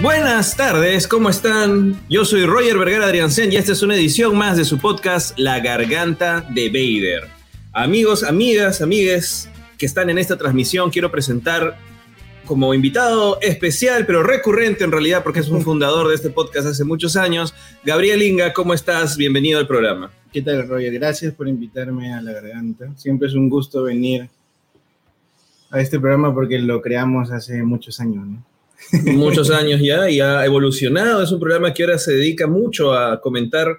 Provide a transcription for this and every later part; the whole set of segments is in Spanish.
Buenas tardes, ¿cómo están? Yo soy Roger Vergara Adriansen y esta es una edición más de su podcast La Garganta de Vader. Amigos, amigas, amigues que están en esta transmisión, quiero presentar como invitado especial, pero recurrente en realidad, porque es un fundador de este podcast hace muchos años, Gabriel Inga, ¿cómo estás? Bienvenido al programa. ¿Qué tal, Roger? Gracias por invitarme a La Garganta. Siempre es un gusto venir a este programa porque lo creamos hace muchos años, ¿no? Muchos años ya y ha evolucionado. Es un programa que ahora se dedica mucho a comentar,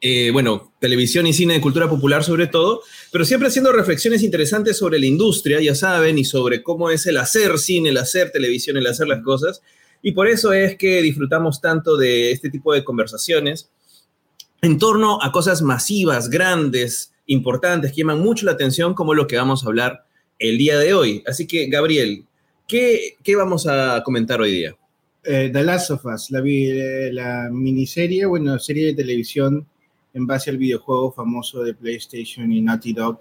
eh, bueno, televisión y cine de cultura popular sobre todo, pero siempre haciendo reflexiones interesantes sobre la industria, ya saben, y sobre cómo es el hacer cine, el hacer televisión, el hacer las cosas. Y por eso es que disfrutamos tanto de este tipo de conversaciones en torno a cosas masivas, grandes, importantes, que llaman mucho la atención, como lo que vamos a hablar el día de hoy. Así que, Gabriel, ¿qué, qué vamos a comentar hoy día? Eh, The Last of Us, la, eh, la miniserie, bueno, serie de televisión en base al videojuego famoso de PlayStation y Naughty Dog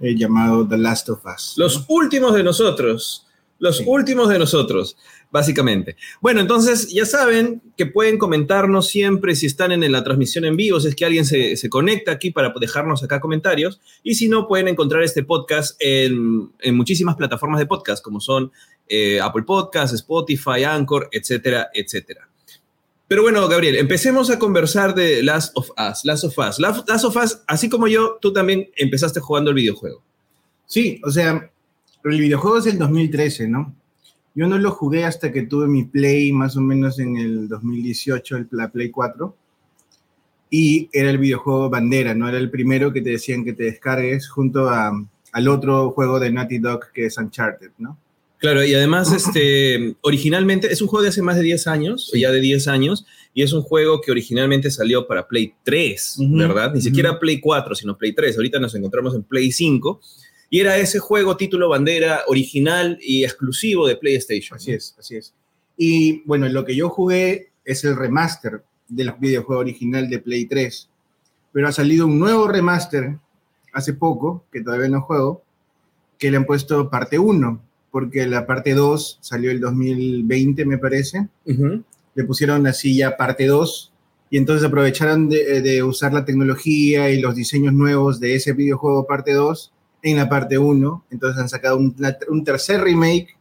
eh, llamado The Last of Us. ¿no? Los últimos de nosotros. Los Sí. últimos de nosotros, básicamente. Bueno, entonces ya saben que pueden comentarnos siempre si están en la transmisión en vivo, si es que alguien se, se conecta aquí para dejarnos acá comentarios. Y si no, pueden encontrar este podcast en, en muchísimas plataformas de podcast, como son eh, Apple Podcasts, Spotify, Anchor, etcétera, etcétera. Pero bueno, Gabriel, empecemos a conversar de Last of Us. Last of Us. Last of Us, así como yo, tú también empezaste jugando el videojuego. Sí, o sea, el videojuego es del 2013, ¿no? Yo no lo jugué hasta que tuve mi Play más o menos en el 2018, el, la Play 4. Y era el videojuego bandera, ¿no? Era el primero que te decían que te descargues junto a, al otro juego de Naughty Dog que es Uncharted, ¿no? Claro, y además, este, originalmente es un juego de hace más de 10 años, o ya de 10 años, y es un juego que originalmente salió para Play 3, Ujú, ¿verdad? Ni siquiera Play 4, sino Play 3. Ahorita nos encontramos en Play 5, y era ese juego título bandera original y exclusivo de PlayStation. Así es, así es. Y bueno, lo que yo jugué es el remaster del videojuego original de Play 3. Pero ha salido un nuevo remaster hace poco, que todavía no juego, que le han puesto parte 1, porque la parte 2 salió el 2020, me parece. Le pusieron así ya parte 2 y entonces aprovecharon de, de usar la tecnología y los diseños nuevos de ese videojuego parte 2 en la parte 1. Entonces han sacado un, tercer remake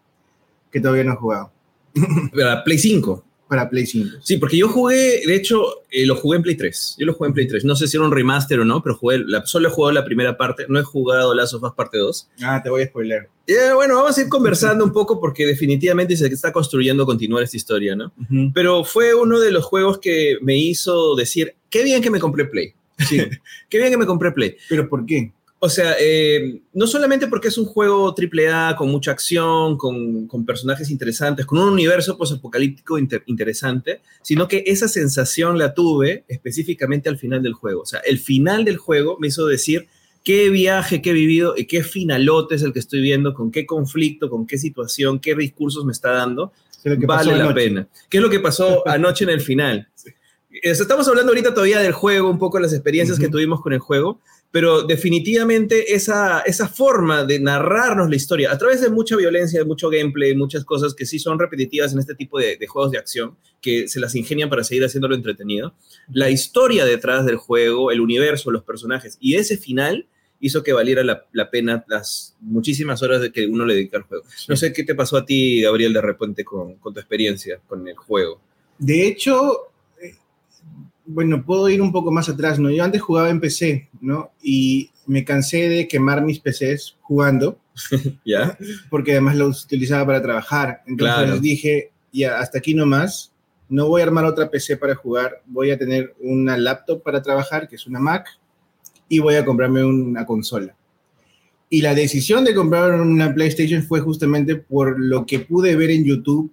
que todavía no he jugado Para Play 5. para Play 5. Sí, porque yo jugué, de hecho, eh, lo jugué en Play 3. Yo lo jugué en Play 3. No sé si era un remaster o no, pero jugué, la- solo he jugado la primera parte. No he jugado Last of Us parte 2. Ah, te voy a spoiler. Eh, bueno, vamos a ir conversando un poco porque definitivamente se está construyendo continuar esta historia, ¿no? Pero fue uno de los juegos que me hizo decir, qué bien que me compré Play. Sí, Qué bien que me compré Play. pero ¿por qué? O sea, eh, no solamente porque es un juego AAA con mucha acción, con, con personajes interesantes, con un universo posapocalíptico inter- interesante, sino que esa sensación la tuve específicamente al final del juego. O sea, el final del juego me hizo decir qué viaje que he vivido y qué finalote es el que estoy viendo, con qué conflicto, con qué situación, qué discursos me está dando que vale la pena. ¿Qué es lo que pasó anoche en el final? Eh, Estamos hablando ahorita todavía del juego, un poco de las experiencias que Ujú. tuvimos con el juego, pero definitivamente esa, esa forma de narrarnos la historia a través de mucha violencia, de mucho gameplay, muchas cosas que sí son repetitivas en este tipo de, de juegos de acción, que se las ingenian para seguir haciéndolo entretenido. La historia detrás del juego, el universo, los personajes y ese final hizo que valiera la, la pena las muchísimas horas de que uno le dedica al juego. No sé qué te pasó a ti, Gabriel, de repente con, con tu experiencia con el juego. De hecho, bueno, puedo ir un poco más atrás, ¿no? Yo antes jugaba en PC, ¿no? Y me cansé de quemar mis PCs jugando, ¿Ya? porque además los utilizaba para trabajar. Entonces Claro. dije, ya, hasta aquí nomás, no voy a armar otra PC para jugar, voy a tener una laptop para trabajar, que es una Mac, y voy a comprarme una consola. Y la decisión de comprar una PlayStation fue justamente por lo que pude ver en YouTube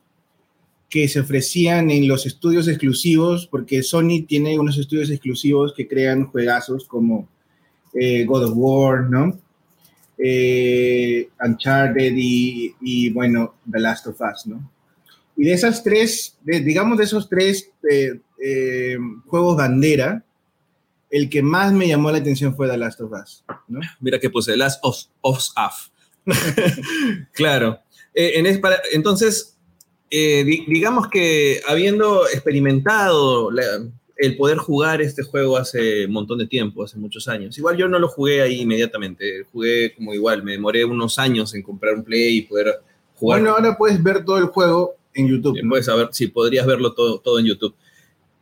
que se ofrecían en los estudios exclusivos, porque Sony tiene unos estudios exclusivos que crean juegazos como eh, God of War, ¿no? Eh, Uncharted y, y, bueno, The Last of Us, ¿no? Y de esas tres, de- digamos de esos tres eh, eh, juegos bandera, el que más me llamó la atención fue The Last of Us. ¿no? Mira que puse, Last of, of Us. claro. Eh, en es para- entonces, eh, di- digamos que habiendo experimentado la- el poder jugar este juego hace un montón de tiempo, hace muchos años, igual yo no lo jugué ahí inmediatamente, jugué como igual, me demoré unos años en comprar un play y poder jugar. Bueno, ahora puedes ver todo el juego en YouTube. Eh, ¿no? Puedes saber si podrías verlo todo, todo en YouTube.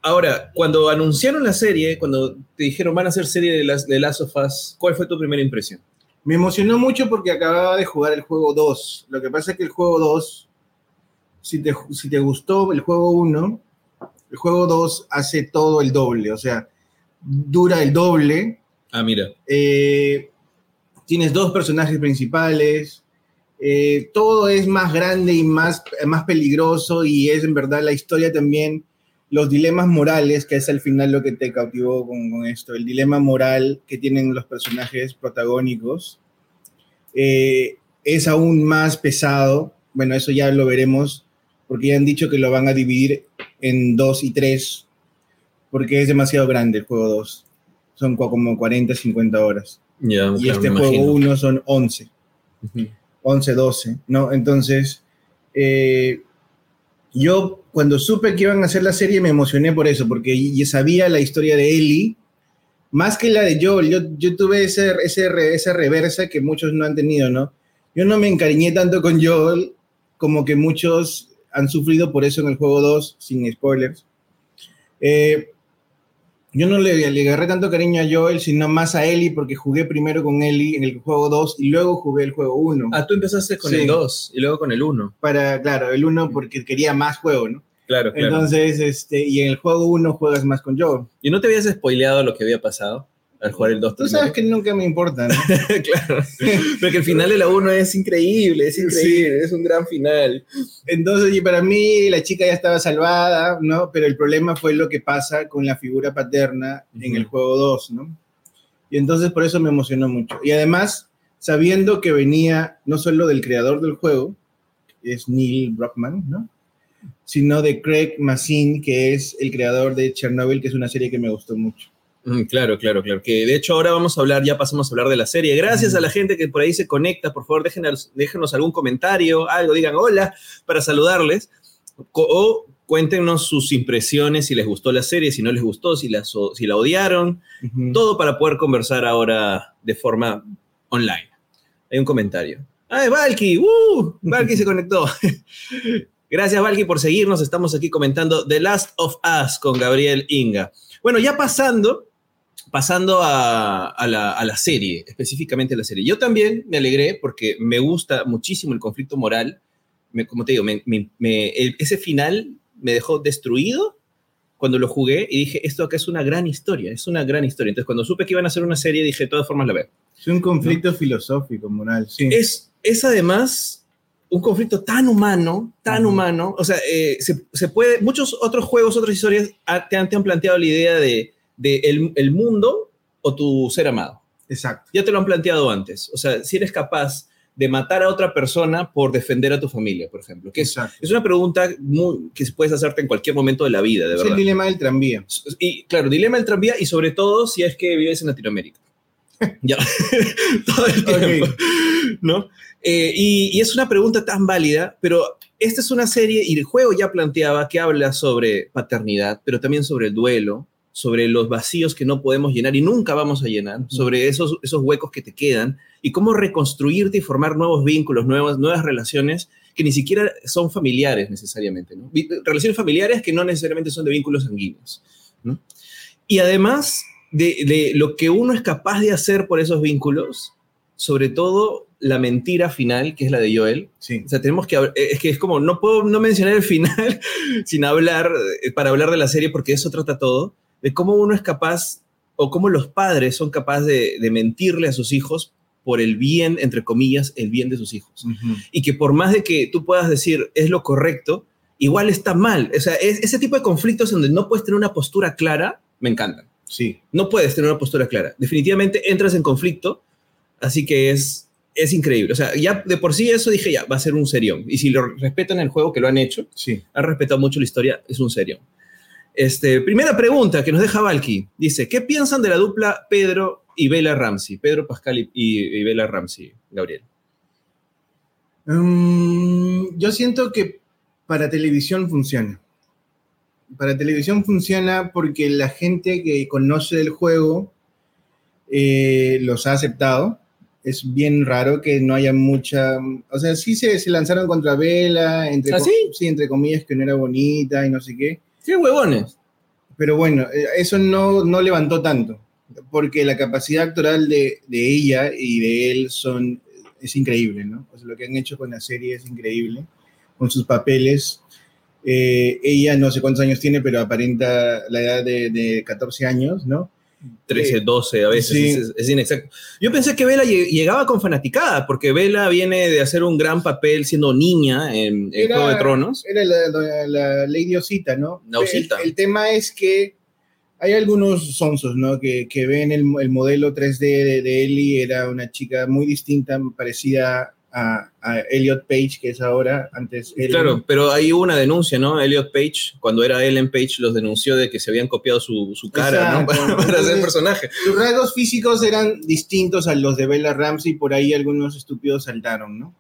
Ahora, cuando anunciaron la serie, cuando te dijeron van a hacer serie de, las, de Last of Us, ¿cuál fue tu primera impresión? Me emocionó mucho porque acababa de jugar el juego 2. Lo que pasa es que el juego 2, si te, si te gustó el juego 1, el juego 2 hace todo el doble. O sea, dura el doble. Ah, mira. eh, tienes dos personajes principales. eh, todo es más grande y más, más peligroso y es en verdad la historia también, los dilemas morales, que es al final lo que te cautivó con, con esto, el dilema moral que tienen los personajes protagónicos, eh, es aún más pesado. Bueno, eso ya lo veremos, porque ya han dicho que lo van a dividir en dos y tres, porque es demasiado grande el juego 2. Son como 40, 50 horas. Ya, Y este juego imagino. 1 son 11. Ujú. 11, 12, ¿no? Entonces, eh, yo cuando supe que iban a hacer la serie me emocioné por eso, porque ya sabía la historia de Ellie, más que la de Joel, yo, yo tuve ese, ese, esa reversa que muchos no han tenido, ¿no? Yo no me encariñé tanto con Joel como que muchos han sufrido por eso en el juego 2, sin spoilers. Eh, yo no le, le agarré tanto cariño a Joel, sino más a Ellie, porque jugué primero con Ellie en el juego 2 y luego jugué el juego 1. Ah, tú empezaste con Sí. el 2 y luego con el 1. Para, claro, el 1 porque quería más juego, ¿no? Claro, claro. Entonces, este, y en el juego 1 juegas más con Joel. ¿Y no te habías spoileado lo que había pasado al jugar el 2? Tú sabes que nunca me importa, ¿no? claro. Porque el final de la 1 es increíble, es increíble, es un gran final. Entonces, y para mí la chica ya estaba salvada, ¿no? Pero el problema fue lo que pasa con la figura paterna en Ujú. el juego 2, ¿no? Y entonces por eso me emocionó mucho. Y además, sabiendo que venía no solo del creador del juego, es Neil Brockman, ¿no? Sino de Craig Mazin, que es el creador de Chernobyl, que es una serie que me gustó mucho. Mm, Claro, claro, claro. Que de hecho ahora vamos a hablar, ya pasamos a hablar de la serie. Gracias a la gente que por ahí se conecta, por favor déjenos, déjenos algún comentario, algo, digan hola para saludarles. O cuéntenos sus impresiones, si les gustó la serie, si no les gustó, si la, si la odiaron. Todo para poder conversar ahora de forma online. Hay un comentario. ¡Ah, Valky! ¡Uh! Valky se conectó. Gracias, Valky, por seguirnos. Estamos aquí comentando The Last of Us con Gabriel Inga. Bueno, ya pasando, pasando a, a la, a la serie, específicamente a la serie. Yo también me alegré porque me gusta muchísimo el conflicto moral. Me- como te digo, me- me- el- ese final me dejó destruido cuando lo jugué y dije, esto acá es una gran historia, es una gran historia. Entonces, cuando supe que iban a hacer una serie, dije, de todas formas la veo. Es un conflicto filosófico, moral, sí. Es, es además un conflicto tan humano, tan Ujú. humano. O sea, eh, se, se puede, muchos otros juegos, otras historias te han, te han planteado la idea de, de el, el mundo o tu ser amado. Exacto. Ya te lo han planteado antes. O sea, si eres capaz de matar a otra persona por defender a tu familia, por ejemplo. Que es, es una pregunta muy, que puedes hacerte en cualquier momento de la vida, de Es verdad. el dilema del tranvía. Y claro, dilema del tranvía y sobre todo si es que vives en Latinoamérica. ya, todo el tiempo, ¿no? Eh, y, y es una pregunta tan válida, pero esta es una serie y el juego ya planteaba que habla sobre paternidad, pero también sobre el duelo, sobre los vacíos que no podemos llenar y nunca vamos a llenar, sobre esos, esos huecos que te quedan y cómo reconstruirte y formar nuevos vínculos, nuevas, nuevas relaciones que ni siquiera son familiares necesariamente, ¿no? Relaciones familiares que no necesariamente son de vínculos sanguíneos, ¿no? Y además de, de lo que uno es capaz de hacer por esos vínculos, sobre todo la mentira final, que es la de Joel. Sí. O sea, tenemos que, eh, es que es como, no puedo no mencionar el final sin hablar, eh, para hablar de la serie, porque eso trata todo, de cómo uno es capaz, o cómo los padres son capaces de, de mentirle a sus hijos por el bien, entre comillas, el bien de sus hijos Ujú. y que por más de que tú puedas decir es lo correcto, igual está mal. O sea, es- ese tipo de conflictos donde no puedes tener una postura clara, me encantan. Sí. No puedes tener una postura clara. Definitivamente entras en conflicto, así que es, es increíble. O sea, ya de por sí eso dije, ya, va a ser un serión. Y si lo respetan el juego, que lo han hecho, Sí. han respetado mucho la historia, es un serión. Este, primera pregunta que nos deja Valky. Dice, ¿qué piensan de la dupla Pedro y Bella Ramsey? Pedro Pascal y, y, y Bella Ramsey, Gabriel. Mm, yo siento que para televisión funciona. Para televisión funciona porque la gente que conoce el juego eh, los ha aceptado. Es bien raro que no haya mucha. O sea, sí se, se lanzaron contra Vela, entre, ¿Ah, co- sí? entre comillas, que no era bonita y no sé qué. ¿Qué huevones? Pero bueno, eh, eso no, no levantó tanto, porque la capacidad actoral de, de ella y de él son, es increíble, ¿no? O sea, lo que han hecho con la serie es increíble, con sus papeles. Eh, ella no sé cuántos años tiene, pero aparenta la edad de, de 14 años, ¿no? 13, Eh, 12 a veces, sí. es, es inexacto. Yo pensé que Vela lle- llegaba con fanaticada, porque Vela viene de hacer un gran papel siendo niña en, Era- Juego de Tronos. Era la, la- la Lady Osita, ¿no? La Osita. El, el tema es que hay algunos sonsos, ¿no? Que, que ven el, el modelo 3D de, de Ellie, era una chica muy distinta, parecida a, a Elliot Page, que es ahora, antes Ellen. Claro, pero hubo una denuncia, ¿no? Elliot Page, cuando era Ellen Page, los denunció de que se habían copiado su, su cara, ¿no? Para, para hacer Entonces- personaje. Sus rasgos físicos eran distintos a los de Bella Ramsey, por ahí algunos estúpidos saltaron, ¿no?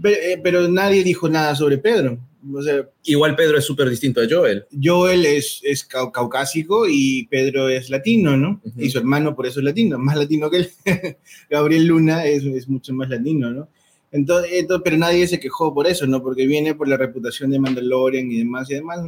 Pe- eh, Pero, nadie dijo nada sobre Pedro. O sea, Igual Pedro es súper distinto a Joel. Joel es, es cau- caucásico y Pedro es latino, ¿no? Ujú. Y su hermano por eso es latino, más latino que él. Gabriel Luna es, es mucho más latino, ¿no? Entonces, esto- pero nadie se quejó por eso, ¿no? Porque viene por la reputación de Mandalorian y demás, y además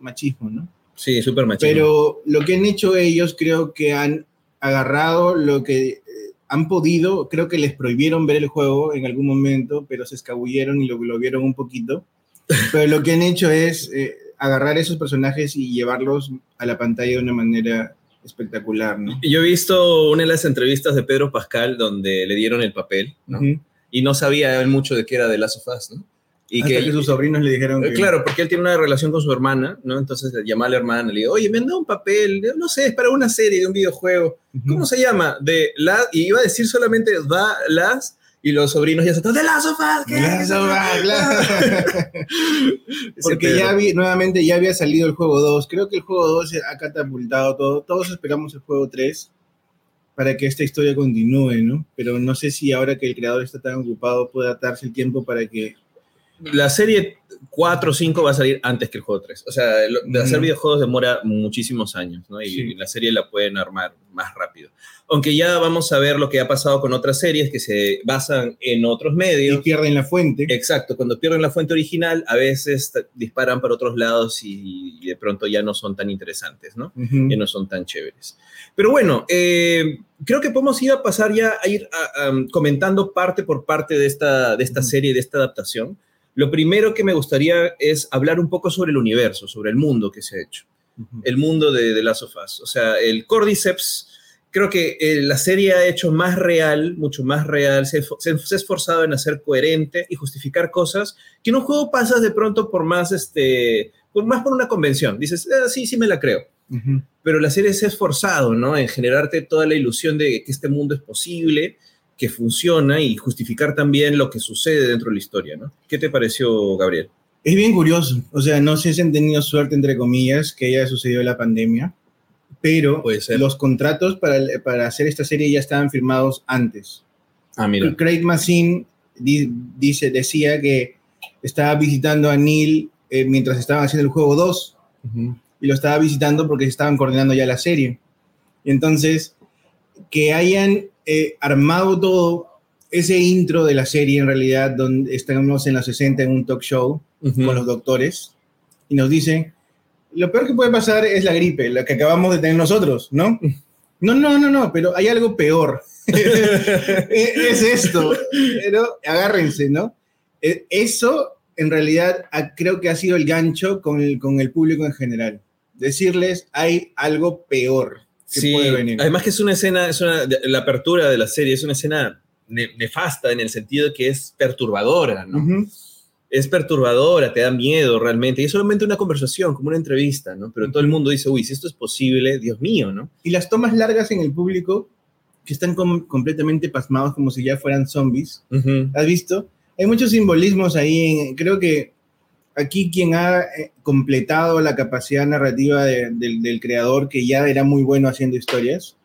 machismo, ¿no? Sí, súper machista. Pero lo que han hecho ellos, creo que han agarrado lo que eh, han podido, creo que les prohibieron ver el juego en algún momento, pero se escabulleron y lo, lo vieron un poquito. Pero lo que han hecho es eh, agarrar esos personajes y llevarlos a la pantalla de una manera espectacular, ¿no? Yo he visto una de las entrevistas de Pedro Pascal donde le dieron el papel, ¿no? Ujú. Y no sabía él mucho de qué era de Last of Us, ¿no? Y Hasta que, sus sobrinos le dijeron Eh, que... Claro, porque él tiene una relación con su hermana, ¿no? Entonces llama a la hermana y le dice, oye, me han dado un papel, no sé, es para una serie de un videojuego. Ujú. ¿Cómo se llama? De la y iba a decir solamente da las y los sobrinos ya se están de Last of Us, ¿qué? Last of Us, claro. Ese Porque ya vi- nuevamente ya había salido el juego 2. Creo que el juego 2 ha catapultado todo. Todos esperamos el juego 3 para que esta historia continúe, ¿no? Pero no sé si ahora que el creador está tan ocupado pueda darse el tiempo para que... la serie 4 o 5 va a salir antes que el juego 3. O sea, lo- de hacer Ujú. videojuegos demora muchísimos años, ¿no? Y Sí. la serie la pueden armar más rápido. Aunque ya vamos a ver lo que ha pasado con otras series que se basan en otros Y medios. pierden la fuente. Exacto, cuando pierden la fuente original, a veces disparan para otros lados y, y de pronto ya no son tan interesantes, ¿no? Ujú. Ya no son tan chéveres. Pero bueno, eh, creo que podemos ir a pasar ya a ir a- comentando parte por parte de esta, de esta serie, de esta adaptación. Lo primero que me gustaría es hablar un poco sobre el universo, sobre el mundo que se ha hecho, el mundo de, de Last of Us. O sea, el Cordyceps, creo que eh, la serie ha hecho más real, mucho más real, se, se- se ha esforzado en hacer coherente y justificar cosas que en un juego pasas de pronto por más, este, por más por una convención. Dices, "Ah, sí, sí me la creo pero la serie se ha esforzado, ¿no? En generarte toda la ilusión de que este mundo es posible, que funciona y justificar también lo que sucede dentro de la historia, ¿no? ¿Qué te pareció, Gabriel? Es bien curioso. O sea, no sé si han tenido suerte, entre comillas, que haya sucedido la pandemia, pero los contratos para, para hacer esta serie ya estaban firmados antes. Ah, mira. Craig Mazin di- dice, decía que estaba visitando a Neil eh, mientras estaban haciendo el juego 2 y lo estaba visitando porque estaban coordinando ya la serie. Y entonces, que hayan eh, armado todo ese intro de la serie en realidad, donde estamos en los 60 en un talk show Ujú. con los doctores y nos dicen, lo peor que puede pasar es la gripe, la que acabamos de tener nosotros, ¿no? No, no, no, no, pero hay algo peor. es esto, pero agárrense, ¿no? Eh, Eso en realidad creo que ha sido el gancho con el, con el público en general. Decirles, hay algo peor que Sí, puede venir. además que es una escena, es una, la apertura de la serie es una escena ne- nefasta en el sentido de que es perturbadora, ¿no? Es perturbadora, te da miedo realmente, y es solamente una conversación, como una entrevista, ¿no? Pero todo el mundo dice, uy, si esto es posible, Dios mío, ¿no? Y las tomas largas en el público que están com- completamente pasmados como si ya fueran zombies. Ujú. ¿Has visto? Hay muchos simbolismos ahí. en- creo que aquí quien ha eh, completado la capacidad narrativa de- del, del creador, que ya era muy bueno haciendo historias,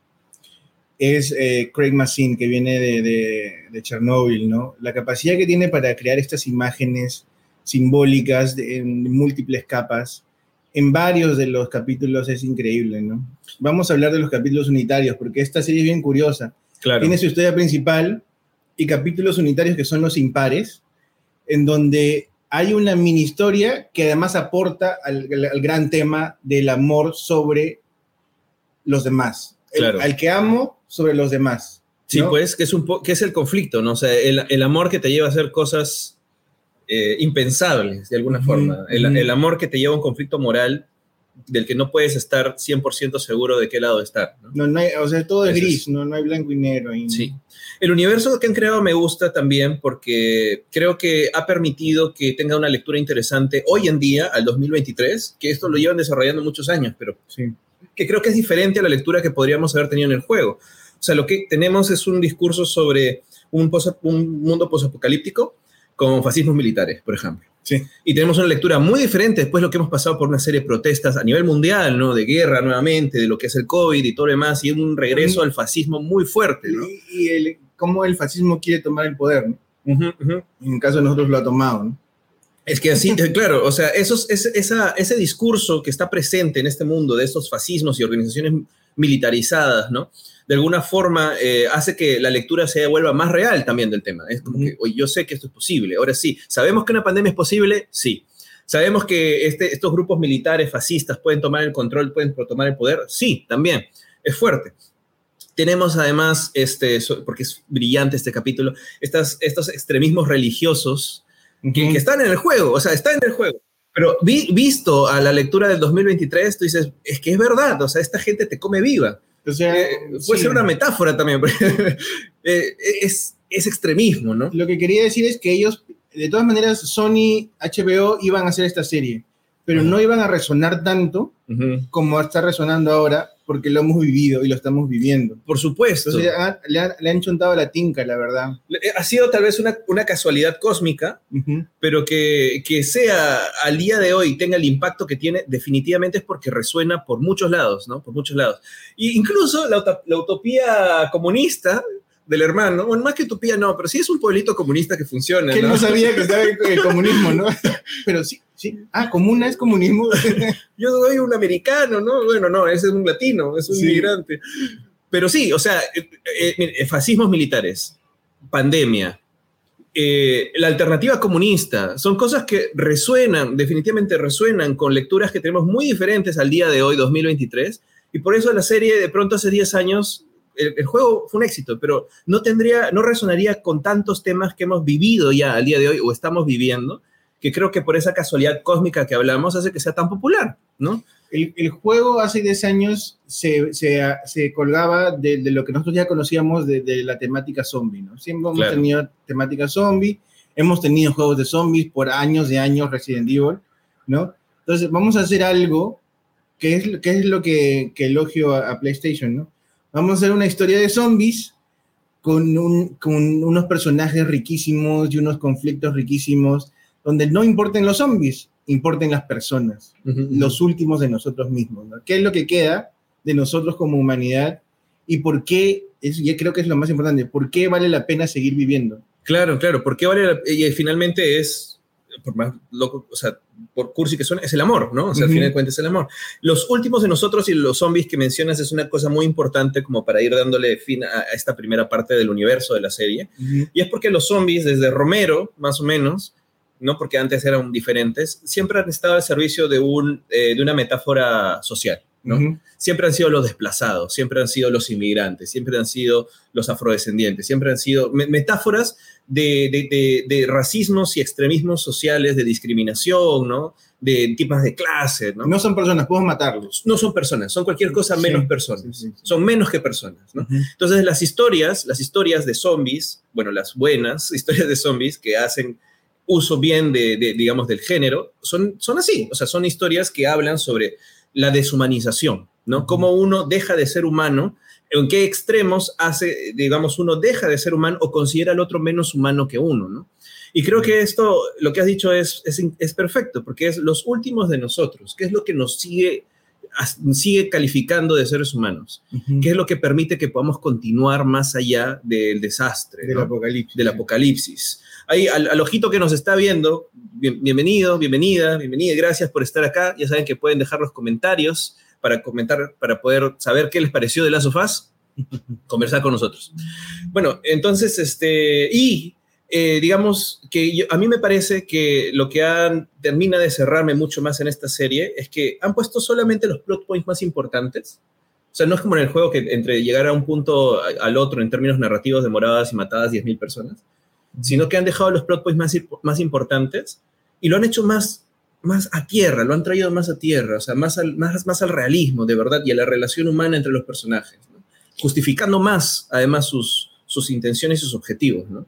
es eh, Craig Mazin, que viene de, de, Chernobyl, ¿no? La capacidad que tiene para crear estas imágenes simbólicas de- en múltiples capas, en varios de los capítulos es increíble, ¿no? Vamos a hablar de los capítulos unitarios, porque esta serie es bien curiosa. Claro. Tiene su historia principal y capítulos unitarios que son los impares, en donde hay una mini historia que además aporta al, al- al gran tema del amor sobre los demás. El- al que amo sobre los demás. Sí, ¿no? pues, que es, un po- que es el conflicto, ¿no? O sea, el, el amor que te lleva a hacer cosas eh, impensables, de alguna forma. El, el amor que te lleva a un conflicto moral del que no puedes estar 100% seguro de qué lado estar, ¿no? No, no hay- o sea, todo es gris, no, no hay blanco y negro. Sí. El universo que han creado me gusta también porque creo que ha permitido que tenga una lectura interesante hoy en día, al 2023, que esto lo llevan desarrollando muchos años, pero Sí. que creo que es diferente a la lectura que podríamos haber tenido en el juego. O sea, lo que tenemos es un discurso sobre un, pos- un mundo posapocalíptico con fascismos militares, por ejemplo. Sí. Y tenemos una lectura muy diferente después de lo que hemos pasado por una serie de protestas a nivel mundial, ¿no? De guerra nuevamente, de lo que es el COVID y todo lo demás, y un regreso Mm. al fascismo muy fuerte, ¿no? Y, y el- cómo el fascismo quiere tomar el poder, ¿no? Ujú, ujú. En el caso de nosotros lo ha tomado, ¿no? Es que así, claro, o sea, esos, ese, esa, ese discurso que está presente en este mundo de estos fascismos y organizaciones militarizadas, ¿no? De alguna forma eh, hace que la lectura se vuelva más real también del tema. Es como que, oye, yo sé que esto es posible. Ahora sí, ¿sabemos que una pandemia es posible? Sí. ¿Sabemos que este, estos grupos militares fascistas pueden tomar el control, pueden tomar el poder? Sí, también. Es fuerte. Tenemos además, este, porque es brillante este capítulo, estas, estos extremismos religiosos que, que están en el juego, o sea, están en el juego. Pero vi- visto a la lectura del 2023, tú dices, es que es verdad, o sea, esta gente te come viva. O sea, Eh, puede sí. ser una metáfora también, eh, es, es extremismo, ¿no? Lo que quería decir es que ellos, de todas maneras, Sony, HBO iban a hacer esta serie, pero no iban a resonar tanto como está resonando ahora, porque lo hemos vivido y lo estamos viviendo. Por supuesto. Entonces le, han, le han chuntado la tinca, la verdad. Ha sido tal vez una, una casualidad cósmica, Ujú. pero que, que sea al día de hoy, tenga el impacto que tiene, definitivamente es porque resuena por muchos lados, ¿no? Por muchos lados. Y incluso la, la utopía comunista del hermano, bueno, más que utopía no, pero sí es un pueblito comunista que funciona, Que ¿no? no sabía que estaba el comunismo, ¿no? Pero sí, sí. Ah, comuna es comunismo. Yo soy un americano, ¿no? Bueno, no, ese es un latino, es un Sí. inmigrante. Pero sí, o sea, eh, eh, mire, fascismos militares, pandemia, eh, la alternativa comunista, son cosas que resuenan, definitivamente resuenan con lecturas que tenemos muy diferentes al día de hoy, 2023, y por eso la serie de pronto hace 10 años, el, el juego fue un éxito, pero no tendría, no resonaría con tantos temas que hemos vivido ya al día de hoy o estamos viviendo, que creo que por esa casualidad cósmica que hablamos hace que sea tan popular, ¿no? El, el juego hace 10 años se, se, se colgaba de, de lo que nosotros ya conocíamos de, de la temática zombie, ¿no? Siempre hemos Claro. tenido temática zombie, hemos tenido juegos de zombies por años de años, Resident Evil, ¿no? Entonces, vamos a hacer algo que es, que es lo que, que elogio a, a PlayStation, ¿no? Vamos a hacer una historia de zombies con, un, con unos personajes riquísimos y unos conflictos riquísimos, donde no importen los zombies, importen las personas los últimos de nosotros mismos. ¿no? ¿Qué es lo que queda de nosotros como humanidad y por qué, es, yo creo que es lo más importante, por qué vale la pena seguir viviendo? Claro, claro, porque vale la- y finalmente es, por más loco, o sea, por cursi que suene, es el amor, ¿no? O sea, al Ujú. final de cuentas es el amor. Los últimos de nosotros y los zombies que mencionas es una cosa muy importante como para ir dándole fin a, a esta primera parte del universo de la serie. Y es porque los zombies, desde Romero, más o menos, no porque antes eran diferentes, siempre han estado al servicio de, un, eh, de una metáfora social, ¿no? Siempre han sido los desplazados, siempre han sido los inmigrantes, siempre han sido los afrodescendientes, siempre han sido me- metáforas de, de- de- de racismos y extremismos sociales, de discriminación, ¿no? De tipos de clase, ¿no? No son personas, podemos matarlos. No son personas, son cualquier cosa Sí, menos personas. sí, sí, sí. Son menos que personas. Entonces las historias, las historias de zombies, bueno, las buenas historias de zombies que hacen uso bien de, de, digamos, del género, son, son así, o sea, son historias que hablan sobre la deshumanización, ¿no? Cómo uno deja de ser humano, en qué extremos hace, digamos, uno deja de ser humano o considera al otro menos humano que uno, ¿no? Y creo que esto, lo que has dicho es, es, es perfecto, porque es los últimos de nosotros, que es lo que nos sigue sigue calificando de seres humanos, que es lo que permite que podamos continuar más allá del desastre, del, apocalipsis. del apocalipsis. Ahí, al, ojito que nos está viendo, bienvenido, bienvenida, bienvenida, gracias por estar acá. Ya saben que pueden dejar los comentarios para comentar, para poder saber qué les pareció de las sofás, conversar con nosotros. Bueno, entonces, este, y eh, digamos que a mí me parece que lo que han, termina de cerrarme mucho más en esta serie es que han puesto solamente los plot points más importantes. O sea, no es como en el juego que entre llegar a un punto al otro en términos narrativos demoradas y matadas 10.000 personas, sino que han dejado los plot points más, más importantes y lo han hecho más, más a tierra, lo han traído más a tierra, o sea, más al, más, más al realismo, de verdad, y a la relación humana entre los personajes, justificando más, además, sus, sus intenciones y sus objetivos, ¿no?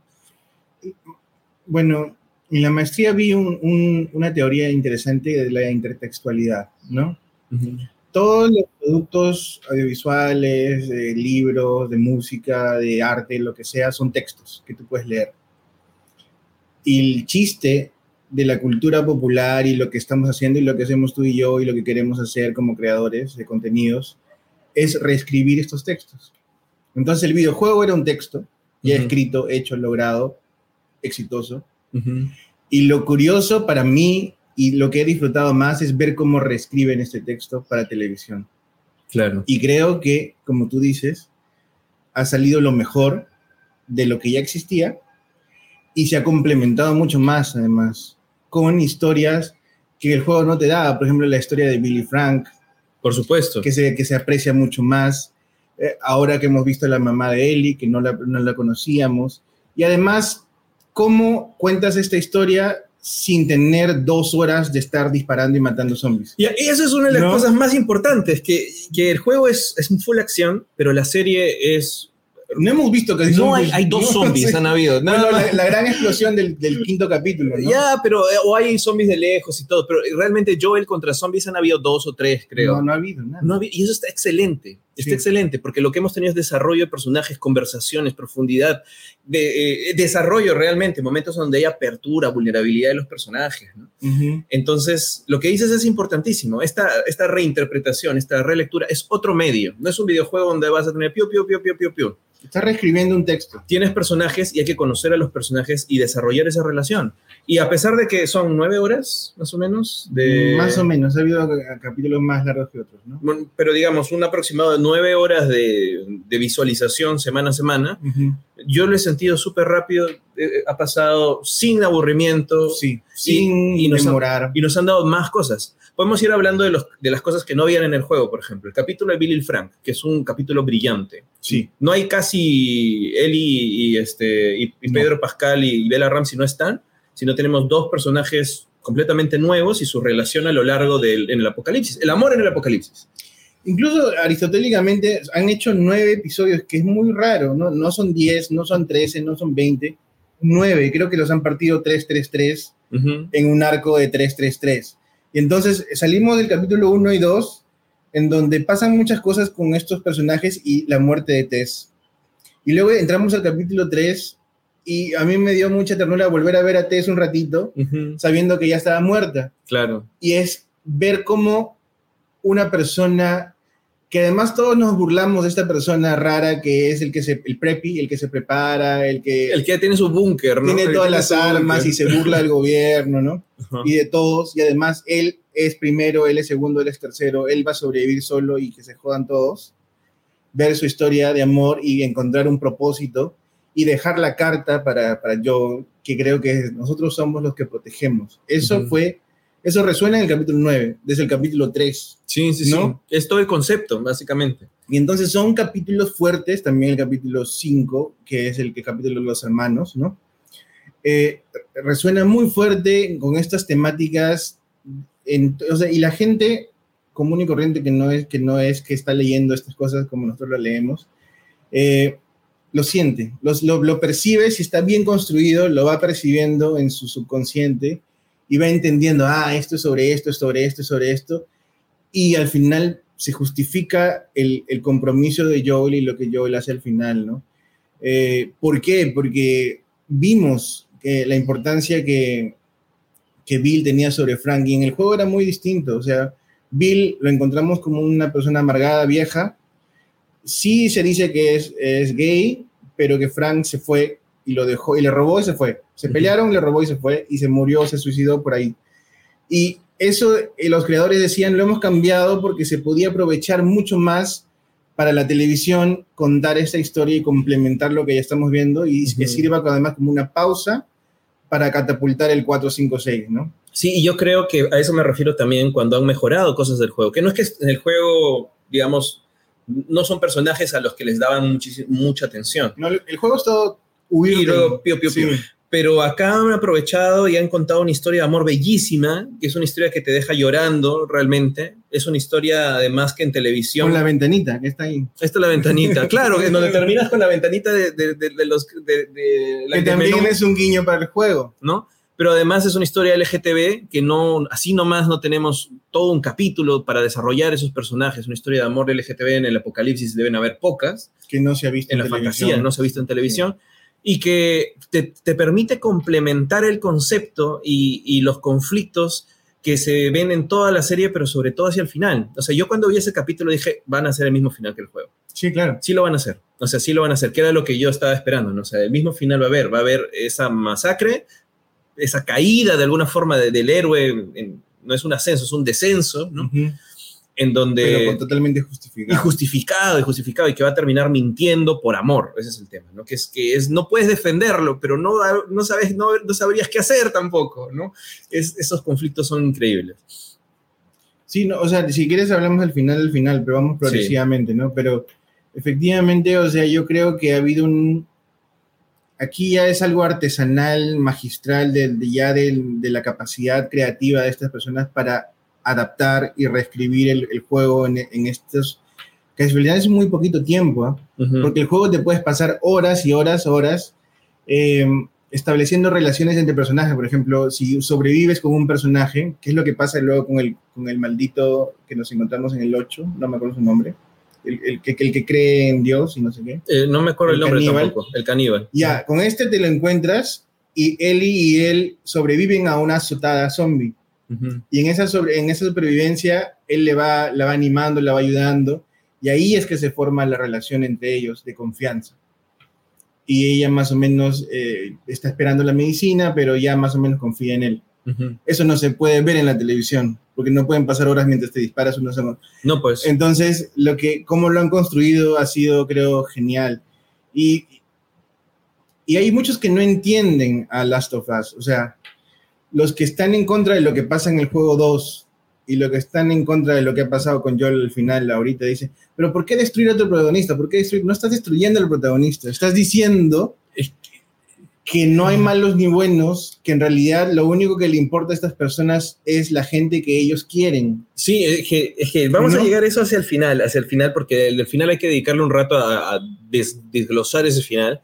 bueno, en la maestría vi una teoría interesante de la intertextualidad, ¿no? Todos los productos audiovisuales, de libros, de música, de arte, lo que sea, son textos que tú puedes leer. Y el chiste de la cultura popular y lo que estamos haciendo y lo que hacemos tú y yo y lo que queremos hacer como creadores de contenidos es reescribir estos textos. Entonces el videojuego era un texto ya escrito, hecho, logrado, exitoso. Y lo curioso para mí y lo que he disfrutado más es ver cómo reescriben este texto para televisión. Claro. Y creo que, como tú dices, ha salido lo mejor de lo que ya existía y se ha complementado mucho más, además, con historias que el juego no te da. Por ejemplo, la historia de Billy Frank. Por supuesto. Que se, que se aprecia mucho más. Eh, ahora que hemos visto a la mamá de Ellie, que no la, no la conocíamos. Y además, ¿cómo cuentas esta historia sin tener dos horas de estar disparando y matando zombies? Y eso es una de las cosas más importantes, que, que el juego es, es full acción, pero la serie es no hemos visto que no hay, hay dos zombies han habido. No, no, la, gran explosión del, del quinto capítulo ¿no? ya pero eh, o hay zombies de lejos y todo pero realmente Joel contra zombies han habido dos o tres creo. No no ha habido nada. No y eso está excelente está excelente porque lo que hemos tenido es desarrollo de personajes conversaciones profundidad de, eh, desarrollo realmente momentos donde hay apertura vulnerabilidad de los personajes ¿no? entonces lo que dices es importantísimo esta esta reinterpretación esta relectura es otro medio no es un videojuego donde vas a tener piu piu piu piu piu piu Estás reescribiendo un texto. Tienes personajes y hay que conocer a los personajes y desarrollar esa relación. Y a pesar de que son nueve horas, más o menos, de... Más o menos, ha habido capítulos más largos que otros, ¿no? pero digamos, un aproximado de nueve horas de, visualización semana a semana. Yo lo he sentido súper rápido, eh, eh, ha pasado sin aburrimiento. Sí, sin y, demorar. y nos han dado más cosas. Podemos ir hablando de, los, de las cosas que no habían en el juego, por ejemplo. El capítulo de Billy Frank, que es un capítulo brillante. Sí. No hay casi Eli y, este, y, Pedro Pascal y Bella Ramsey no están, sino tenemos dos personajes completamente nuevos y su relación a lo largo del en el apocalipsis. El amor en el apocalipsis. Incluso aristotélicamente han hecho nueve episodios, que es muy raro, ¿no? No son diez, no son trece, no son veinte, nueve. Creo que los han partido tres, tres, tres, en un arco de tres, tres, tres. Y entonces salimos del capítulo 1 y 2, en donde pasan muchas cosas con estos personajes y la muerte de Tess. Y luego entramos al capítulo 3 y a mí me dio mucha ternura volver a ver a Tess un ratito, sabiendo que ya estaba muerta. Claro. Y es ver cómo una persona que además todos nos burlamos de esta persona rara que es el que se, el preppy, el que se prepara, el que... El que tiene su búnker, ¿no? Tiene todas las armas y se burla del gobierno, ¿no? Y de todos, y además él es primero, él es segundo, él es tercero, él va a sobrevivir solo y que se jodan todos. Ver su historia de amor y encontrar un propósito y dejar la carta para, para yo, que creo que nosotros somos los que protegemos. Eso fue eso resuena en el capítulo 9, desde el capítulo 3. Sí, sí, ¿no? sí. Es todo el concepto, básicamente. Y entonces son capítulos fuertes, también el capítulo 5, que es el que capítulo de los hermanos, ¿no? Eh, resuena muy fuerte con estas temáticas, o sea, y la gente común y corriente que no es que, no es que está leyendo estas cosas como nosotros lo leemos, eh, lo siente, lo, lo percibe, si está bien construido, lo va percibiendo en su subconsciente y va entendiendo, ah, esto es sobre esto, es sobre esto, es sobre esto, y al final se justifica el, el compromiso de Joel y lo que Joel hace al final, ¿no? Eh, ¿Por qué? Porque vimos que la importancia que, que Bill tenía sobre Frank. Y en el juego era muy distinto. O sea, Bill lo encontramos como una persona amargada, vieja. Sí se dice que es, es gay, pero que Frank se fue y lo dejó y le robó y se fue. Se pelearon, le robó y se fue y se murió, se suicidó por ahí. Y eso eh, los creadores decían, lo hemos cambiado porque se podía aprovechar mucho más para la televisión contar esta historia y complementar lo que ya estamos viendo y que sirva además como una pausa para catapultar el 456, ¿no? Sí, y yo creo que a eso me refiero también cuando han mejorado cosas del juego, que no es que en el juego, digamos, no son personajes a los que les daban mucha atención. No, el juego es todo huir. pío, pío, pío pero acá han aprovechado y han contado una historia de amor bellísima, que es una historia que te deja llorando realmente. Es una historia además que en televisión. Con la ventanita, que está ahí. Esta es la ventanita, claro, en donde terminas con la ventanita de, los. que también es un guiño para el juego. ¿No? Pero además es una historia LGTB que no, así nomás no tenemos todo un capítulo para desarrollar esos personajes. Una historia de amor LGTB en el apocalipsis deben haber pocas. Que no se ha visto en, en la fantasía, no se ha visto en televisión y que te, permite complementar el concepto y, los conflictos que se ven en toda la serie, pero sobre todo hacia el final. O sea, yo cuando vi ese capítulo dije, van a ser el mismo final que el juego. Sí, claro. Sí lo van a hacer. O sea, sí lo van a hacer, que era lo que yo estaba esperando. ¿no? O sea, el mismo final va a haber. Va a haber esa masacre, esa caída de alguna forma del héroe. no es un ascenso, es un descenso, ¿no? En donde... Pero totalmente justificado. Y justificado, y justificado, y que va a terminar mintiendo por amor, ese es el tema, ¿no? Que es que es, no puedes defenderlo, pero no, no, sabes, no, no sabrías qué hacer tampoco, ¿no? Es, esos conflictos son increíbles. Sí, no, o sea, si quieres hablamos al final del final, pero vamos progresivamente, ¿no? Pero efectivamente, o sea, yo creo que ha habido un... Aquí ya es algo artesanal, magistral, de, ya de, de la capacidad creativa de estas personas para adaptar y reescribir el, juego en, estos, que en realidad es muy poquito tiempo, ¿ah? porque el juego te puedes pasar horas y horas, horas, eh, estableciendo relaciones entre personajes. Por ejemplo, si sobrevives con un personaje, ¿qué es lo que pasa luego con el, con el maldito que nos encontramos en el 8? No me acuerdo su nombre. El, que, el que cree en Dios y no sé qué. Eh, no me acuerdo el, nombre tampoco, el caníbal. Ya, con este te lo encuentras y Ellie y él sobreviven a una azotada zombie. Y en esa, sobre, en esa supervivencia, él le va, la va animando, la va ayudando, y ahí es que se forma la relación entre ellos de confianza. Y ella más o menos eh, está esperando la medicina, pero ya más o menos confía en él. Eso no se puede ver en la televisión, porque no pueden pasar horas mientras te disparas uno solo. No, pues. Entonces, lo que, cómo lo han construido ha sido, creo, genial. Y, y hay muchos que no entienden a Last of Us. O sea, los que están en contra de lo que pasa en el juego 2 y los que están en contra de lo que ha pasado con Joel al final, ahorita dice, pero ¿por qué destruir a tu protagonista? ¿Por qué destruir? No estás destruyendo al protagonista, estás diciendo que no hay malos ni buenos, que en realidad lo único que le importa a estas personas es la gente que ellos quieren. Sí, es que, vamos a llegar a eso hacia el final, hacia el final, porque el, final hay que dedicarle un rato a, desglosar ese final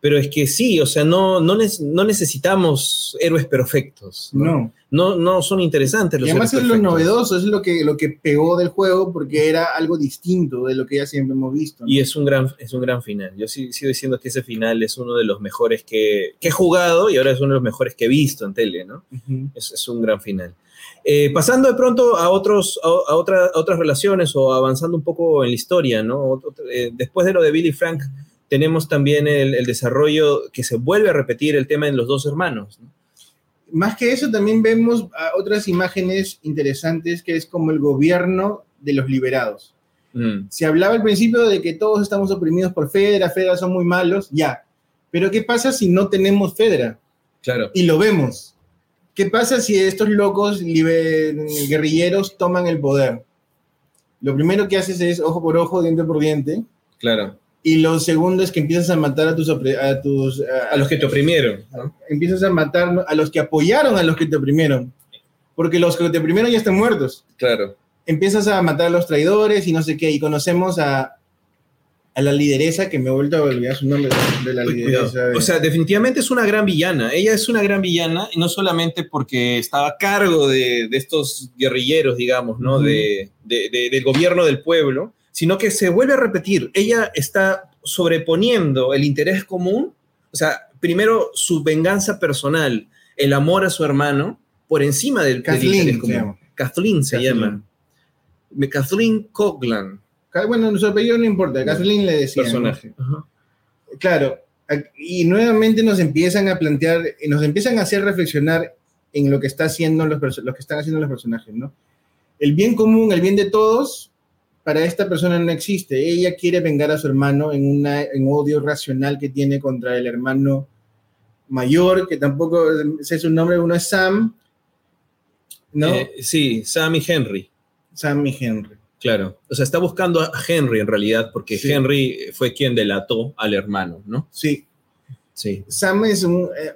pero es que sí, o sea, no, no, no necesitamos héroes perfectos. ¿no? no. No, son interesantes los y además es lo novedoso, es lo que, lo que pegó del juego porque era algo distinto de lo que ya siempre hemos visto. Y es un, gran, es un gran final. Yo sí, sigo diciendo que ese final es uno de los mejores que, he jugado y ahora es uno de los mejores que he visto en tele, ¿no? es, un gran final. Eh, pasando de pronto a, otros, a, otras relaciones o avanzando un poco en la historia, ¿no? Eh, después de lo de Billy Frank tenemos también el, desarrollo que se vuelve a repetir el tema en los dos hermanos. Más que eso, también vemos otras imágenes interesantes que es como el gobierno de los liberados. Mm. Se hablaba al principio de que todos estamos oprimidos por Fedra, Fedra son muy malos, ya. Pero ¿qué pasa si no tenemos Fedra? Claro. Y lo vemos. ¿Qué pasa si estos locos guerrilleros toman el poder? Lo primero que haces es ojo por ojo, diente por diente. Claro. Y lo segundo es que empiezas a matar a tus... A, tus, a, los que te oprimieron. Empiezas a matar a los que apoyaron a los que te oprimieron. Porque los que te oprimieron ya están muertos. Claro. Empiezas a matar a los traidores y no sé qué. Y conocemos a, a la lideresa, que me he vuelto a olvidar su nombre de la lideresa. O sea, definitivamente es una gran villana. Ella es una gran villana, no solamente porque estaba a cargo de, de estos guerrilleros, digamos, ¿no? de, de, del gobierno del pueblo, sino que se vuelve a repetir. Ella está sobreponiendo el interés común, o sea, primero su venganza personal, el amor a su hermano, por encima del, del Kathleen interés se común. llama. Kathleen se Kathleen. llama. Kathleen Coughlin, Bueno, su apellido no importa, Kathleen le decía. personaje. Ajá. Claro, y nuevamente nos empiezan a plantear, y nos empiezan a hacer reflexionar en lo que, está haciendo los, lo que están haciendo los personajes, ¿no? El bien común, el bien de todos, para esta persona no existe. Ella quiere vengar a su hermano en, una, en odio racional que tiene contra el hermano mayor, que tampoco sé su nombre, uno es Sam, ¿no? Eh, sí, Sam y Henry. Sam y Henry. Claro, o sea, está buscando a Henry en realidad, porque Sí. Henry fue quien delató al hermano, ¿no? Sí, Sí. Sam es un, eh,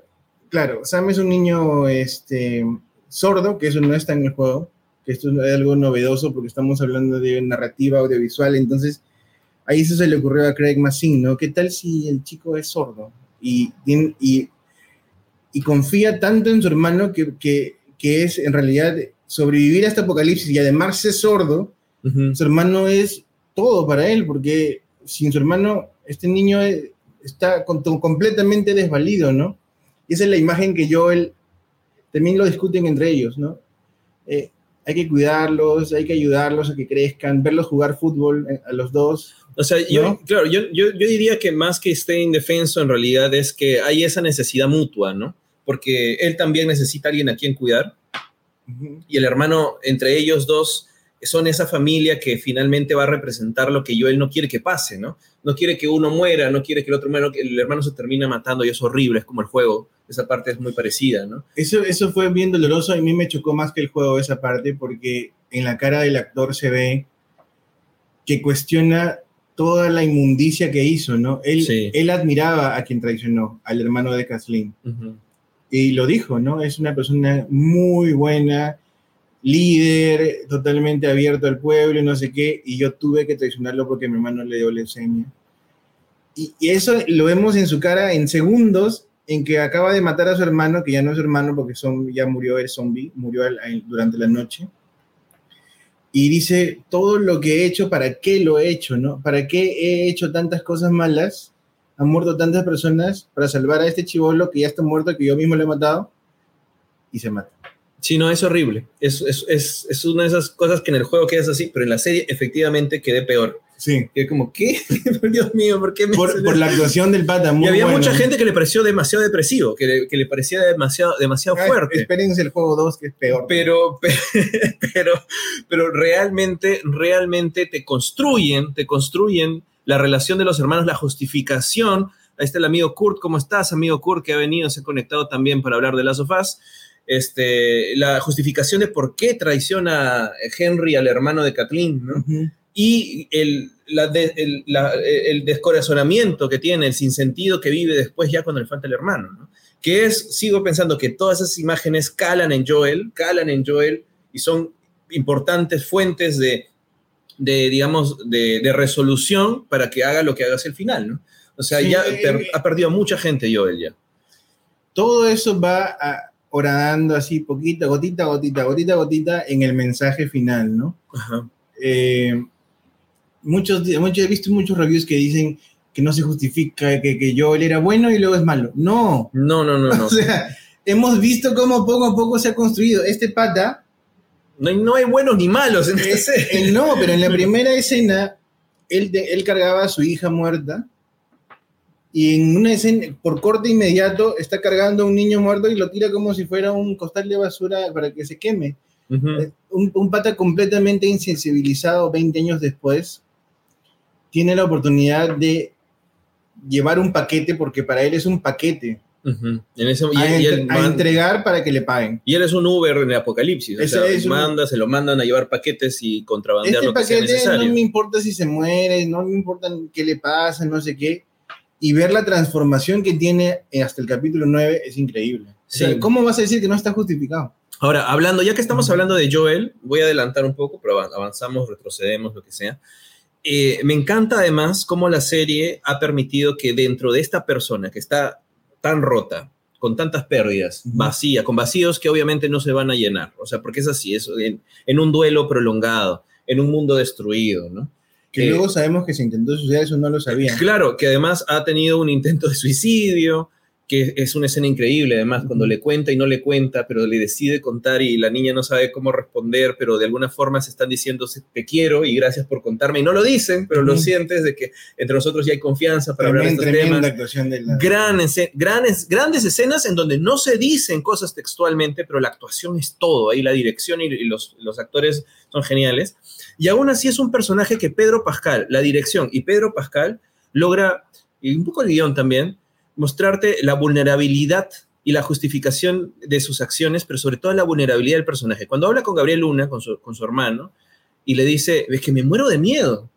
claro, Sam es un niño este, sordo, que eso no está en el juego, que esto es algo novedoso porque estamos hablando de narrativa audiovisual, entonces ahí eso se le ocurrió a Craig Massin, ¿no? ¿Qué tal si el chico es sordo y, y, y confía tanto en su hermano que, que, que es en realidad sobrevivir a este apocalipsis y además ser sordo? Ujú. su hermano es todo para él, porque sin su hermano, este niño eh, está con- completamente desvalido, ¿no? Y esa es la imagen que Joel también lo discuten entre ellos, ¿no? Eh, hay que cuidarlos, hay que ayudarlos a que crezcan, verlos jugar fútbol eh, a los dos. O sea, yo, claro, yo, yo, yo diría que más que esté indefenso, en realidad es que hay esa necesidad mutua, ¿no? Porque él también necesita a alguien a quien cuidar y el hermano, entre ellos dos, son esa familia que finalmente va a representar lo que Joel no quiere que pase, ¿no? No quiere que uno muera, no quiere que el otro muera, el hermano se termina matando y es horrible, es como el juego. Esa parte es muy parecida, ¿no? Eso, eso fue bien doloroso, a mí me chocó más que el juego esa parte, porque en la cara del actor se ve que cuestiona toda la inmundicia que hizo, ¿no? Él, Sí. él admiraba a quien traicionó, al hermano de Kathleen. Y lo dijo, ¿no? Es una persona muy buena, líder, totalmente abierto al pueblo y no sé qué, y yo tuve que traicionarlo porque mi hermano le dio leucemia. Y, y eso lo vemos en su cara en segundos, en que acaba de matar a su hermano, que ya no es su hermano porque son, ya murió el zombie, murió al- durante la noche. Y dice, todo lo que he hecho, ¿para qué lo he hecho, no? ¿Para qué he hecho tantas cosas malas? Han muerto tantas personas para salvar a este chivolo que ya está muerto, que yo mismo le he matado, y se mata. Sí, no, es horrible. Es, es, es, es una de esas cosas que en el juego quedas así, pero en la serie efectivamente quedé peor. Sí. Que como, ¿qué? Dios mío, ¿por qué me Por, por la actuación del pata, muy Y había bueno. mucha gente que le pareció demasiado depresivo, que le, que le parecía demasiado, demasiado Ah, fuerte. Espérense el juego 2, que es peor. Pero, pero, pero realmente, realmente te construyen, te construyen la relación de los hermanos, la justificación. Ahí está el amigo Kurt, ¿cómo estás, amigo Kurt, que ha venido, se ha conectado también para hablar de las sofás? Este, la justificación de por qué traiciona Henry al hermano de Kathleen, ¿no? Y el, la de- el, la- el descorazonamiento que tiene, el sinsentido que vive después ya cuando le falta el hermano, ¿no? Que es, sigo pensando que todas esas imágenes calan en Joel, calan en Joel y son importantes fuentes de, de digamos, de, de resolución para que haga lo que haga hacia el final, ¿no? O sea, Sí, ya eh, per- ha perdido mucha gente Joel ya. Todo eso va a- horadando así, poquito, gotita, gotita, gotita, gotita, en el mensaje final, ¿no? Ajá. Eh, muchos, muchos, he visto muchos reviews que dicen que no se justifica, que, que Joel era bueno y luego es malo. No, No, no, no, no. o sea, hemos visto cómo poco a poco se ha construido. Este pata, No hay, no hay buenos ni malos en no, pero en la primera escena, él, él cargaba a su hija muerta y en una escena, por corte inmediato, está cargando a un niño muerto y lo tira como si fuera un costal de basura para que se queme. Un pata completamente insensibilizado 20 años después tiene la oportunidad de llevar un paquete porque para él es un paquete Ujú. En ese- a, y él a entregar para que le paguen. Y él es un Uber en el apocalipsis. O sea, es un- manda, se lo mandan a llevar paquetes y contrabandear Este lo que sea necesario. no me importa si se muere, no me importa qué le pasa, no sé qué. Y ver la transformación que tiene hasta el capítulo 9 es increíble. O sea, Sí. ¿Cómo vas a decir que no está justificado? Ahora, hablando, ya que estamos hablando de Joel, voy a adelantar un poco, pero avan- avanzamos, retrocedemos, lo que sea. Eh, me encanta además cómo la serie ha permitido que dentro de esta persona que está tan rota, con tantas pérdidas, vacía, con vacíos que obviamente no se van a llenar, o sea, porque es así, es en, en un duelo prolongado, en un mundo destruido, ¿no? Que Eh, luego sabemos que se intentó suicidar, eso no lo sabía. Claro, que además ha tenido un intento de suicidio, que es una escena increíble, además, cuando le cuenta y no le cuenta, pero le decide contar y la niña no sabe cómo responder, pero de alguna forma se están diciendo te quiero y gracias por contarme, y no lo dicen, pero lo sientes de que entre nosotros ya hay confianza para hablar de estos temas. Actuación de la... grandes, grandes escenas en donde no se dicen cosas textualmente, pero la actuación es todo, ahí la dirección y, los, los actores son geniales. Y aún así es un personaje que Pedro Pascal, la dirección y Pedro Pascal logra, y un poco el guion también, mostrarte la vulnerabilidad y la justificación de sus acciones, pero sobre todo la vulnerabilidad del personaje. Cuando habla con Gabriel Luna, con su, con su hermano, y le dice, es que me muero de miedo,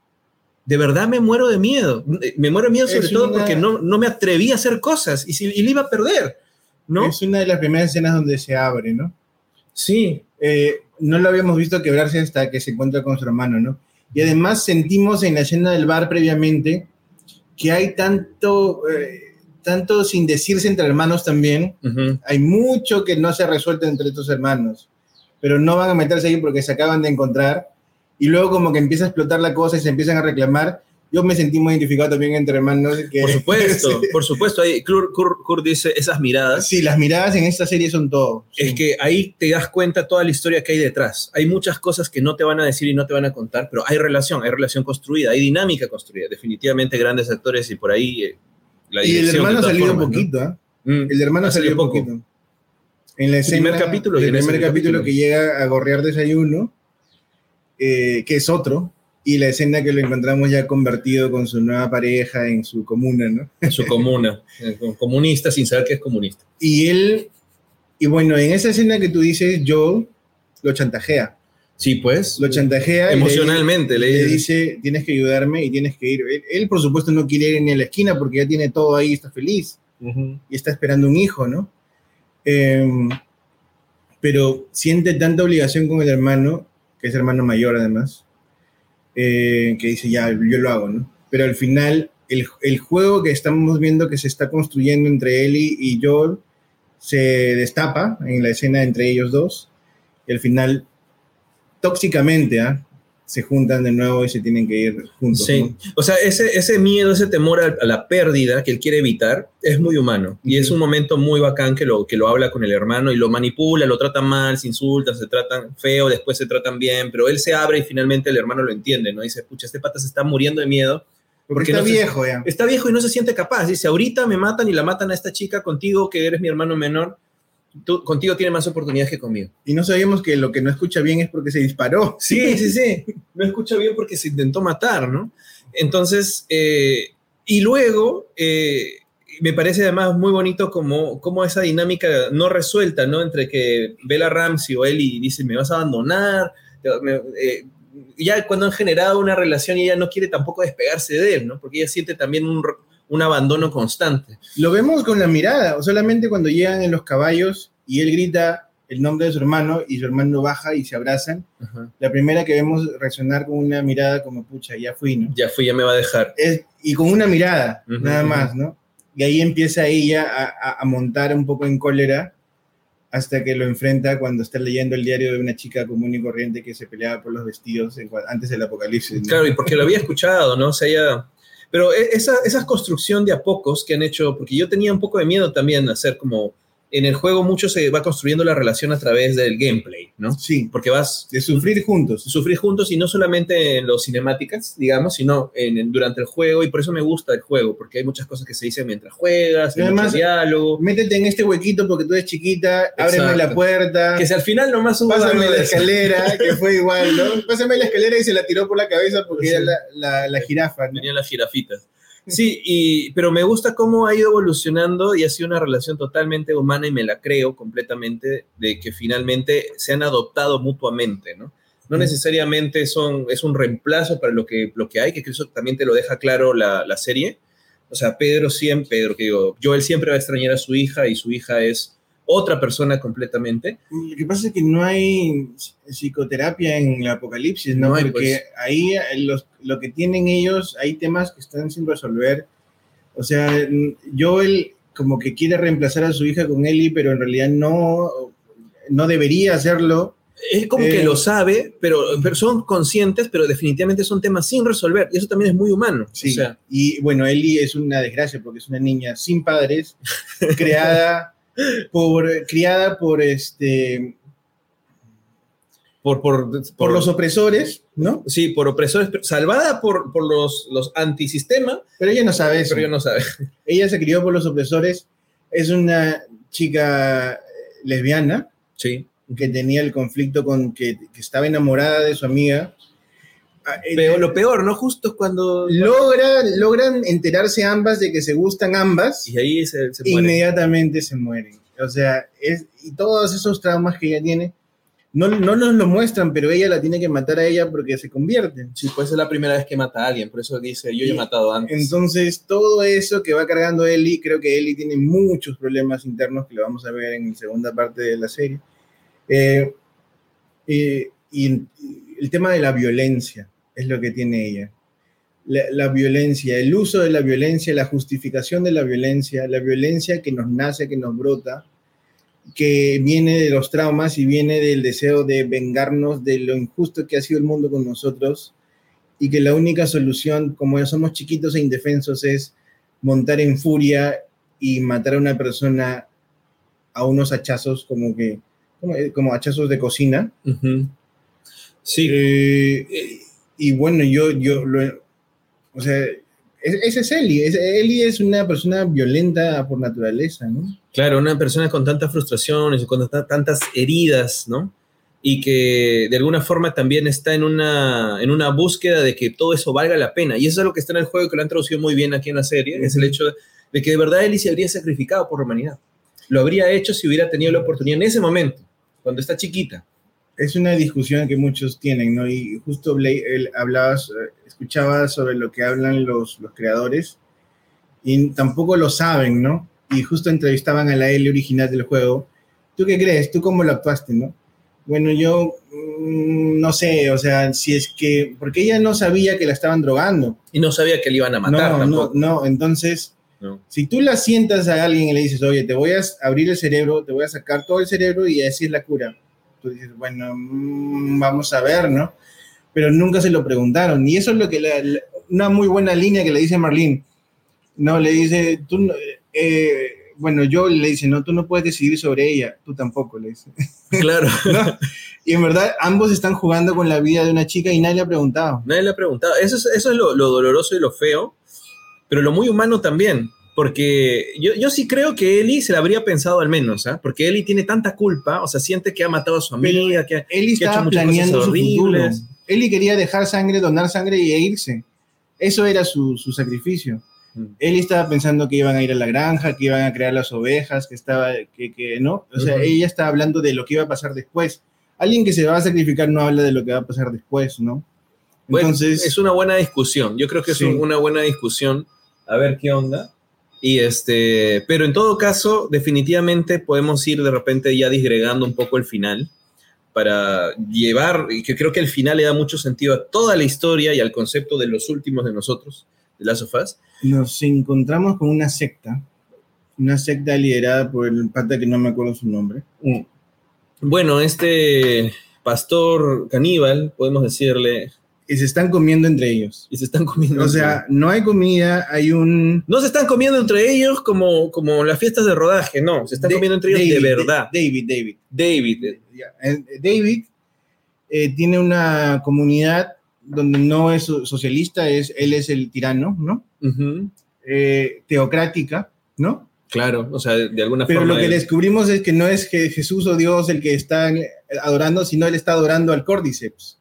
de verdad me muero de miedo, me muero de miedo sobre todo porque no, no me atreví a hacer cosas y, si, y le iba a perder, ¿no? Es una de las primeras escenas donde se abre, ¿no? Sí. Eh, no lo habíamos visto quebrarse hasta que se encuentra con su hermano, ¿no? Y además sentimos en la escena del bar previamente que hay tanto... Eh, tanto sin decirse entre hermanos también, hay mucho que no se ha resuelto entre estos hermanos, pero no van a meterse ahí porque se acaban de encontrar y luego como que empieza a explotar la cosa y se empiezan a reclamar. Yo me sentí muy identificado también entre hermanos. Que, por supuesto, por supuesto. Ahí Kurt, dice esas miradas. Sí, las miradas en esta serie son todo. Es que ahí te das cuenta toda la historia que hay detrás. Hay muchas cosas que no te van a decir y no te van a contar, pero hay relación, hay relación construida, hay dinámica construida. Definitivamente grandes actores y por ahí eh, y el hermano ha salido un poquito, ¿eh? el hermano ha salido un poquito. En la escena, primer capítulo, el primer capítulo, que llega a gorrear desayuno, eh, que es otro, y la escena que lo encontramos ya convertido con su nueva pareja en su comuna, ¿no? En su comuna, comunista sin saber que es comunista. Y él, y bueno, en esa escena que tú dices, Joe lo chantajea. Sí, pues. Lo chantajea. Emocionalmente. Le, dice, tienes que ayudarme y tienes que ir. Él, por supuesto, no quiere ir ni a la esquina porque ya tiene todo ahí, está feliz. Y está esperando un hijo, ¿no? Em, pero siente tanta obligación con el hermano, que es hermano mayor además, eh, que dice, ya, yo lo hago, ¿no? Pero al final, el, el, juego que estamos viendo que se está construyendo entre él y Joel se destapa en la escena entre ellos dos. Y al final tóxicamente, ¿ah? se juntan de nuevo y se tienen que ir juntos. Sí, o sea, ese, ese miedo, ese temor a, la pérdida que él quiere evitar es muy humano. Y es un momento muy bacán que lo, que lo habla con el hermano y lo manipula, lo tratan mal, se insultan, se tratan feo, después se tratan bien, pero él se abre y finalmente el hermano lo entiende, ¿no? dice, pucha, este pata se está muriendo de miedo. Porque, está viejo ya. Está viejo y no se siente capaz. Dice, ahorita me matan y la matan a esta chica contigo, que eres mi hermano menor contigo tiene más oportunidades que conmigo. Y no sabíamos que lo que no escucha bien es porque se disparó. Sí, sí, sí. No escucha bien porque se intentó matar, ¿no? Entonces, eh, y luego, eh, me parece además muy bonito como, como esa dinámica no resuelta, ¿no? Entre que Bella Ramsey o Ellie dice, me vas a abandonar. Eh, ya cuando han generado una relación y ella no quiere tampoco despegarse de él, ¿no? Porque ella siente también un, un abandono constante. Lo vemos con la mirada, o solamente cuando llegan en los caballos y él grita el nombre de su hermano y su hermano baja y se abrazan. La primera que vemos reaccionar con una mirada como, pucha, ya fui, ¿no? Ya fui, ya me va a dejar. y con una mirada, nada más, ¿no? Y ahí empieza ella a, montar un poco en cólera hasta que lo enfrenta cuando está leyendo el diario de una chica común y corriente que se peleaba por los vestidos antes del apocalipsis. Claro, y porque lo había escuchado, ¿no? O sea, ella pero e, esa, esa construcción de a pocos que han hecho, porque yo tenía un poco de miedo también a hacer como en el juego mucho se va construyendo la relación a través del gameplay, ¿no? Sí. Porque vas... De sufrir juntos. Sufrir juntos y no solamente en los cinemáticas, digamos, sino en, durante el juego y por eso me gusta el juego, porque hay muchas cosas que se dicen mientras juegas, hay mucho diálogo. Métete en este huequito porque tú eres chiquita, ábreme la puerta. Que si al final nomás subo Pásame la escalera, que fue igual, ¿no? Pásame la escalera y se la tiró por la cabeza porque era la, la, la jirafa, ¿no? Tenía las jirafitas. Sí, y, pero me gusta cómo ha ido evolucionando y ha sido una relación totalmente humana y me la creo completamente de que finalmente se han adoptado mutuamente, ¿no? No necesariamente son, es un reemplazo para lo que, lo que hay, que eso también te lo deja claro la, la serie. O sea, Pedro siempre, Pedro, que digo, Joel siempre va a extrañar a su hija y su hija es otra persona completamente. Lo que pasa es que no hay psicoterapia en el apocalipsis, ¿no? Porque pues. ahí lo que tienen ellos, hay temas que están sin resolver. O sea, Joel como que quiere reemplazar a su hija con Ellie, pero en realidad no, no debería hacerlo. Es como que Eh, lo sabe, pero, pero son conscientes, pero definitivamente son temas sin resolver. Y eso también es muy humano. Sí, O sea, y bueno, Ellie es una desgracia porque es una niña sin padres, creada por, criada por, este, por, por, por los opresores, ¿no? Sí, por opresores, salvada por, por los, los antisistema, Pero ella no sabe eso. pero yo no sabe. Ella se crió por los opresores, es una chica eh, lesbiana Sí. que tenía el conflicto con que, que estaba enamorada de su amiga. Ah, eh, Pero lo peor, ¿no? Justo es cuando... logra, logran enterarse ambas de que se gustan ambas. Y ahí se, inmediatamente se mueren. O sea, es, y todos esos traumas que ella tiene, no, no nos lo muestran, pero ella la tiene que matar a ella porque se convierte. Sí, pues es la primera vez que mata a alguien, por eso dice, yo ya he matado antes. Entonces, todo eso que va cargando Ellie, creo que Ellie tiene muchos problemas internos que lo vamos a ver en la segunda parte de la serie. Eh, eh, y el tema de la violencia es lo que tiene ella. La, la violencia, el uso de la violencia, la justificación de la violencia, la violencia que nos nace, que nos brota, que viene de los traumas y viene del deseo de vengarnos de lo injusto que ha sido el mundo con nosotros y que la única solución, como ya somos chiquitos e indefensos, es montar en furia y matar a una persona a unos hachazos como que, como, como hachazos de cocina. Ujú. Sí, Eh, y bueno, yo, yo, lo, o sea, es- ese es Eli. Eli es una persona violenta por naturaleza, ¿no? claro, una persona con tantas frustraciones, con ta- tantas heridas, ¿no? Y que de alguna forma también está en una, en una búsqueda de que todo eso valga la pena. Y eso es lo que está en el juego, que lo han traducido muy bien aquí en la serie, es el hecho de que de verdad Ellie se habría sacrificado por la humanidad. Lo habría hecho si hubiera tenido la oportunidad en ese momento, cuando está chiquita. Es una discusión que muchos tienen, ¿no? Y justo Blake, él hablabas, eh, escuchaba sobre lo que hablan los, los creadores y tampoco lo saben, ¿no? Y justo entrevistaban a la Ellie original del juego. ¿Tú qué crees? ¿Tú cómo lo actuaste, no? Bueno, yo mm, no sé, o sea, si es que, porque ella no sabía que la estaban drogando. Y no sabía que le iban a matar no, no, tampoco. no, entonces, No. si tú la sientas a alguien y le dices, oye, te voy a abrir el cerebro, te voy a sacar todo el cerebro y así es la cura. Tú dices, bueno, mm, vamos a ver, ¿no? Pero nunca se lo preguntaron. Y eso es lo que, la- la- una muy buena línea que le dice Marlene. No, le dice, tú, no- eh, bueno, yo le dice, no, tú no puedes decidir sobre ella, tú tampoco, le dice. Claro. ¿No? Y en verdad, ambos están jugando con la vida de una chica y nadie le ha preguntado. Nadie le ha preguntado. Eso es, eso es lo, lo doloroso y lo feo, pero lo muy humano también. Porque yo, yo sí creo que Eli se la habría pensado al menos, ¿ah? Porque Eli tiene tanta culpa, o sea, siente que ha matado a su amiga, que Eli que ha hecho estaba muchas planeando cosas su horribles. Eli quería dejar sangre, donar sangre y irse. Eso era su, su sacrificio. Mm. Eli estaba pensando que iban a ir a la granja, que iban a crear las ovejas, que estaba, que, que no. O sea, Ujú. ella estaba hablando de lo que iba a pasar después. Alguien que se va a sacrificar no habla de lo que va a pasar después, ¿no? Bueno, Entonces, es una buena discusión. Yo creo que es Sí. un- una buena discusión. A ver qué onda. Y este, pero en todo caso, definitivamente podemos ir de repente ya disgregando un poco el final para llevar, y que creo que el final le da mucho sentido a toda la historia y al concepto de los últimos de nosotros, de Last of Us. nos encontramos con una secta, una secta liderada por el pata que no me acuerdo su nombre. Bueno, este pastor caníbal, podemos decirle, Y se están comiendo entre ellos. y se están comiendo. O sea, no hay comida, hay un... no se están comiendo entre ellos como, como las fiestas de rodaje, no, se están Da- comiendo entre ellos de verdad. David, David. David, eh, eh, David eh, tiene una comunidad donde no es so- socialista, es, él es el tirano, ¿no? Eh, teocrática, ¿no? claro, o sea, de, de alguna Pero forma. lo que él- descubrimos es que no es que Jesús o Dios el que está adorando, sino él está adorando al Cordyceps.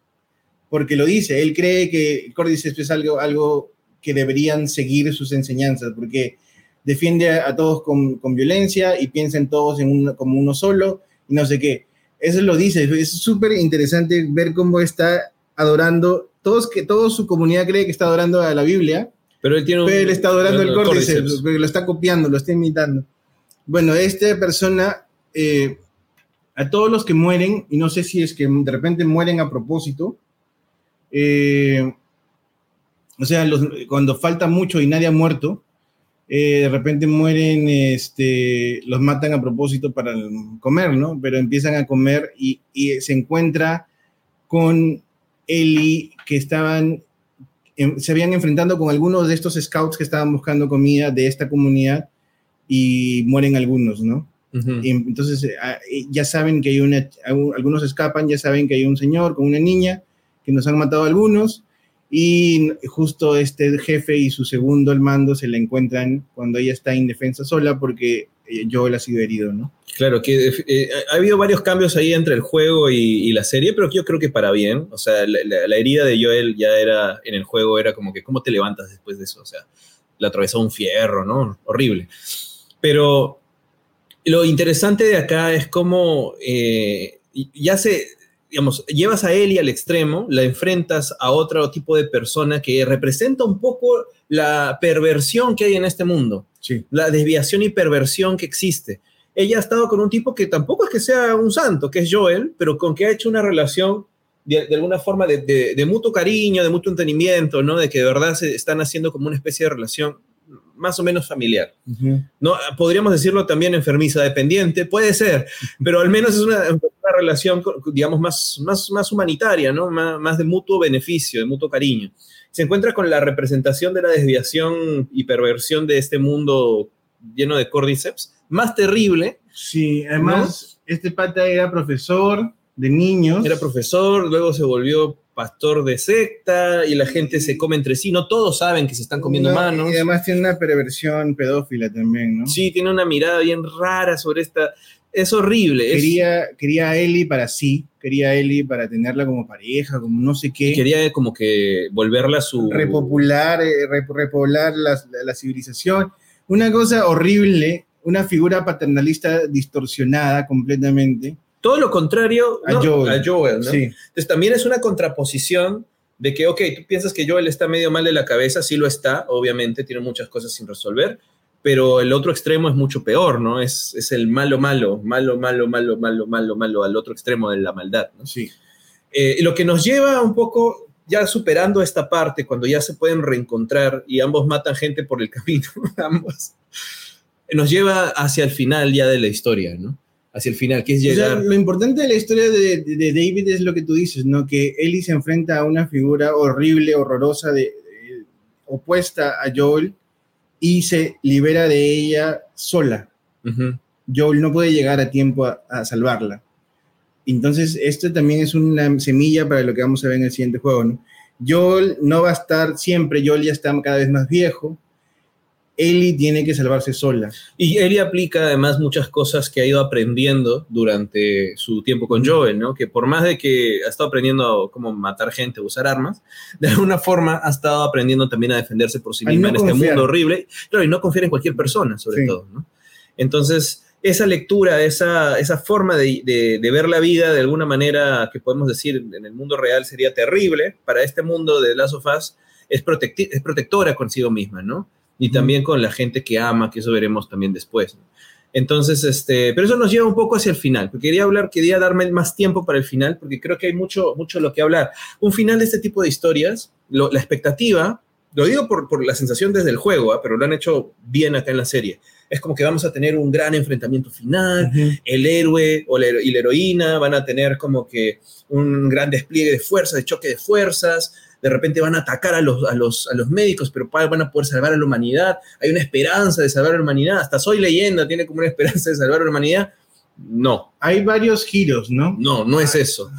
Porque lo dice, él cree que el Cordyceps es algo, algo que deberían seguir sus enseñanzas, porque defiende a, todos con, con violencia y piensa en todos en uno- como uno solo y no sé qué. Eso lo dice, es súper interesante ver cómo está adorando, todos que toda su comunidad cree que está adorando a la Biblia, pero él tiene un. pero él está adorando el Cordyceps. porque lo está copiando, lo está imitando. Bueno, esta persona, eh, a todos los que mueren, y no sé si es que de repente mueren a propósito, eh, o sea, los- cuando falta mucho y nadie ha muerto, eh, de repente mueren, este, los matan a propósito para comer, ¿no? Pero empiezan a comer y, y se encuentra con Eli que estaban, em, se habían enfrentando con algunos de estos scouts que estaban buscando comida de esta comunidad y mueren algunos, ¿no? Y entonces eh, eh, ya saben que hay una, algunos escapan, ya saben que hay un señor con una niña, que nos han matado algunos, y justo este jefe y su segundo al mando se la encuentran cuando ella está indefensa sola porque eh, Joel ha sido herido, ¿no? Claro, que ha habido varios cambios ahí entre el juego y, la serie, pero yo creo que para bien. O sea, la, la, herida de Joel ya era, en el juego era como que, ¿cómo te levantas después de eso? O sea, le atravesó un fierro, ¿no? Horrible. Pero lo interesante de acá es cómo eh, ya se, digamos, llevas a Ellie al extremo, la enfrentas a otro tipo de persona que representa un poco la perversión que hay en este mundo, sí. la desviación y perversión que existe. Ella ha estado con un tipo que tampoco es que sea un santo, que es Joel, pero con que ha hecho una relación de, alguna forma de, de, mutuo cariño, de mutuo entendimiento, ¿no? De que de verdad se están haciendo como una especie de relación más o menos familiar. ¿no? Podríamos decirlo también enfermiza dependiente, puede ser, pero al menos es una, relación, digamos, más, más, más humanitaria, ¿no? Más, de mutuo beneficio, de mutuo cariño. Se encuentra con la representación de la desviación y perversión de este mundo lleno de cordyceps, más terrible. Sí, además, este pata era profesor de niños. Era profesor, luego se volvió pastor de secta y la gente se come entre sí, no todos saben que se están comiendo manos. Y además tiene una perversión pedófila también, ¿no? Sí, tiene una mirada bien rara sobre esta... Es horrible. Quería, quería a Ellie para sí, quería a Ellie para tenerla como pareja, como no sé qué. quería como que volverla su... Repopular, eh, repoblar la, la civilización. Una cosa horrible, una figura paternalista distorsionada completamente todo lo contrario a, Joel. ¿no? Entonces también es una contraposición de que, ok, tú piensas que Joel está medio mal de la cabeza, sí lo está, obviamente, tiene muchas cosas sin resolver, pero el otro extremo es mucho peor, ¿no? Es, es el malo, malo, malo, malo, malo, malo, malo, malo, al otro extremo de la maldad, ¿no? Sí. Eh, lo que nos lleva un poco, ya superando esta parte, cuando ya se pueden reencontrar y ambos matan gente por el camino, ambos, nos lleva hacia el final ya de la historia, ¿no? hacia el final, que es llegar... lo importante de la historia de, David es lo que tú dices, ¿no? Que Ellie se enfrenta a una figura horrible, horrorosa, de, opuesta a Joel y se libera de ella sola. Joel no puede llegar a tiempo a, salvarla. Entonces, esto también es una semilla para lo que vamos a ver en el siguiente juego, ¿no? Joel no va a estar siempre, Joel ya está cada vez más viejo, Ellie tiene que salvarse sola. Y Ellie aplica además muchas cosas que ha ido aprendiendo durante su tiempo con Joel, ¿no? Que por más de que ha estado aprendiendo cómo matar gente, usar armas, de alguna forma ha estado aprendiendo también a defenderse por sí misma en este mundo horrible. Claro, y no confiar en cualquier persona, sobre todo, ¿no? Entonces, esa lectura, esa, esa forma de, de, ver la vida de alguna manera que podemos decir en el mundo real sería terrible, para este mundo de Last of Us es, es protectora consigo misma, ¿no? Y también con la gente que ama, que eso veremos también después. Entonces, este, pero eso nos lleva un poco hacia el final, porque quería hablar, quería darme más tiempo para el final, porque creo que hay mucho, mucho lo que hablar. Un final de este tipo de historias, la expectativa, lo digo por, por, la sensación desde el juego, ¿ah? pero lo han hecho bien acá en la serie. Es como que vamos a tener un gran enfrentamiento final, el héroe o y la heroína van a tener como que un gran despliegue de fuerza, de choque de fuerzas, de repente van a atacar a los, a los, a los médicos, pero van a poder salvar a la humanidad, hay una esperanza de salvar a la humanidad, hasta Soy Leyenda tiene como una esperanza de salvar a la humanidad. No. Hay varios giros, ¿no? No, no es eso.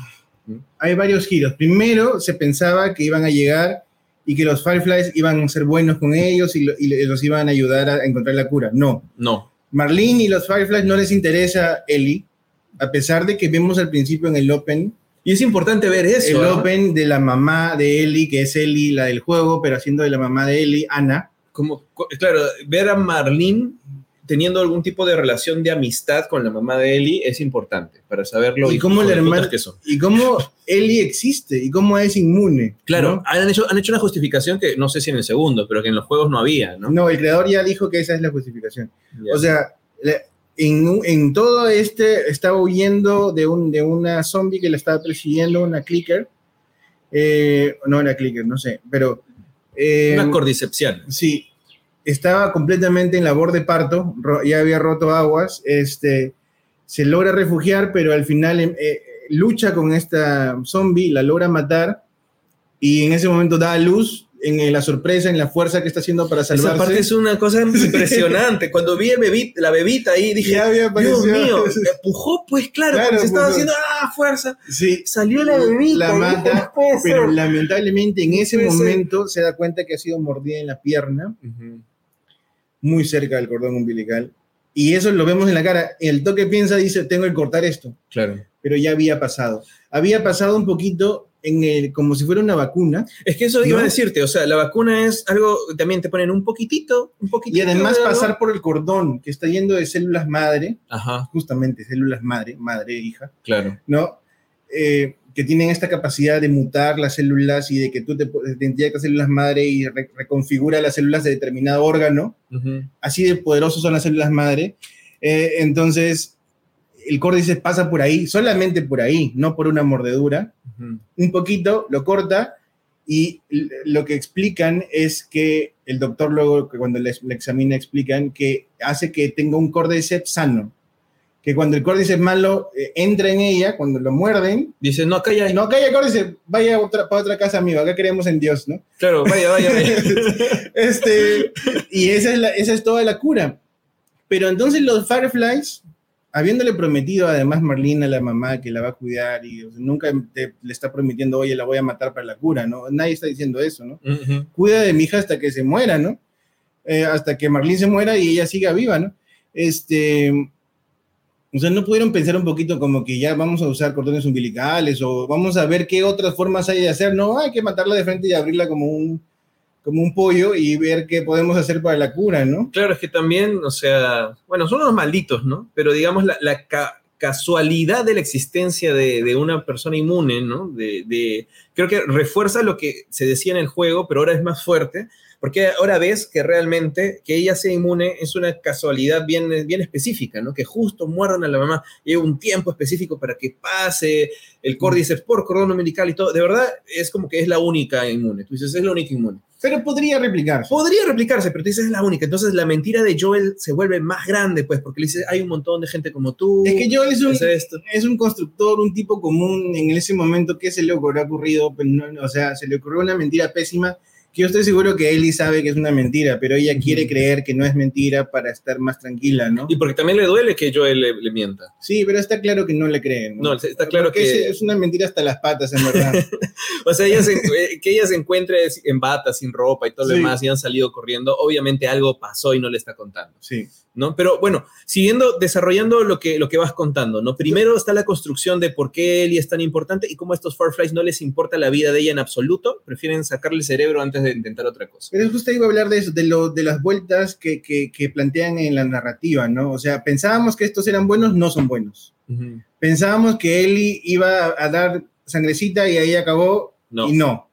Hay varios giros. Primero, se pensaba que iban a llegar y que los Fireflies iban a ser buenos con ellos y, los iban a ayudar a encontrar la cura. No. No. Marlene y los Fireflies no les interesa Ellie, a pesar de que vemos al principio en el Open y es importante ver eso. El Open de la mamá de Ellie, que es Ellie, la del juego, pero haciendo de la mamá de Ellie, Ana. Como, claro, ver a Marlene teniendo algún tipo de relación de amistad con la mamá de Ellie es importante para saberlo. Y cómo la que son. Y cómo Ellie existe y cómo es inmune. Claro, han, hecho, han hecho una justificación que no sé si en el segundo, pero que en los juegos no había, ¿no? No, el creador ya dijo que esa es la justificación. O sea, en, todo este estaba huyendo de, un, de una zombie que le estaba persiguiendo, una clicker. Eh, no era clicker, no sé, pero... Eh, una cordycepción. Sí. estaba completamente en labor de parto, ya había roto aguas, este, se logra refugiar, pero al final em, eh, lucha con esta zombie, la logra matar y en ese momento da a luz en la sorpresa, en la fuerza que está haciendo para Esa salvarse. parte es una cosa impresionante. Cuando vi la bebita ahí, dije, Ya había Dios mío, me empujó, pues claro, Claro, se estaba haciendo, ah, fuerza. Sí, Salió la bebita. La mata, pero lamentablemente en ese ser. momento se da cuenta que ha sido mordida en la pierna, muy cerca del cordón umbilical. Y eso lo vemos en la cara. El toque piensa, dice, tengo que cortar esto. Claro. Pero ya había pasado. Había pasado un poquito en el, como si fuera una vacuna. Es que eso iba a decirte, o sea, la vacuna es algo, también te ponen un poquitito, un poquitito. Y además pasar por el cordón que está yendo de células madre, Ajá, justamente células madre, madre, hija, claro. ¿no? Eh, que tienen esta capacidad de mutar las células y de que tú te, te inyectas células madre y re- reconfigura las células de determinado órgano. Así de poderosos son las células madre. Eh, entonces, el córdice pasa por ahí, solamente por ahí, no por una mordedura. Un poquito, lo corta y lo que explican es que el doctor luego, que cuando le, le examina, explican que hace que tenga un córdice sano. Que cuando el córdice malo eh, entra en ella, cuando lo muerden, Dice, no, hay. no, calla córdice, vaya otra, para otra casa, amigo, acá creemos en Dios, ¿no? Claro, vaya, vaya, vaya. Este, y esa es, la- esa es toda la cura. Pero entonces los Fireflies, habiéndole prometido además Marlene a la mamá que la va a cuidar y o sea, nunca te- le está prometiendo, oye, la voy a matar para la cura, ¿no? Nadie está diciendo eso, ¿no? Cuida de mi hija hasta que se muera, ¿no? Eh, hasta que Marlene se muera y ella siga viva, ¿no? Este, o sea, no pudieron pensar un poquito como que ya vamos a usar cordones umbilicales o vamos a ver qué otras formas hay de hacer. No, hay que matarla de frente y abrirla como un, como un pollo y ver qué podemos hacer para la cura, ¿no? Claro, es que también, o sea, bueno, son unos malditos, ¿no? Pero digamos, la, la ca- casualidad de la existencia de, de una persona inmune, ¿no? De, de- creo que refuerza lo que se decía en el juego, pero ahora es más fuerte, porque ahora ves que realmente que ella sea inmune es una casualidad bien, bien específica, ¿no? Que justo muerdan a la mamá, lleva un tiempo específico para que pase el córdice por cordón umbilical y todo. De verdad, es como que es la única inmune. Tú dices, es la única inmune. Pero podría replicarse. Podría replicarse, pero tú dices es la única. Entonces la mentira de Joel se vuelve más grande, pues, porque le dice, hay un montón de gente como tú. Es que Joel es un, es esto. es un constructor, un tipo común en ese momento que se le ocurrió ocurrido, pues no, o sea, se le ocurrió una mentira pésima que yo estoy seguro que Ellie sabe que es una mentira, pero ella quiere creer que no es mentira para estar más tranquila, ¿no? Y porque también le duele que Joel le, le mienta. Sí, pero está claro que no le creen. No, está claro Porque que- es, es una mentira hasta las patas, en verdad. O sea, ella se- eh, que ella se encuentre en bata, sin ropa y todo lo Sí. demás, y han salido corriendo, obviamente algo pasó y no le está contando. sí. ¿no? Pero bueno, siguiendo, desarrollando lo que, lo que vas contando, ¿no? Primero está la construcción de por qué Ellie es tan importante y cómo a estos Fireflies no les importa la vida de ella en absoluto, prefieren sacarle el cerebro antes de intentar otra cosa. Pero justo iba a hablar de eso, de, lo, de las vueltas que, que, que plantean en la narrativa, ¿no? O sea, pensábamos que estos eran buenos, no son buenos. Ujú. Pensábamos que Ellie iba a dar sangrecita y ahí acabó, No. y no.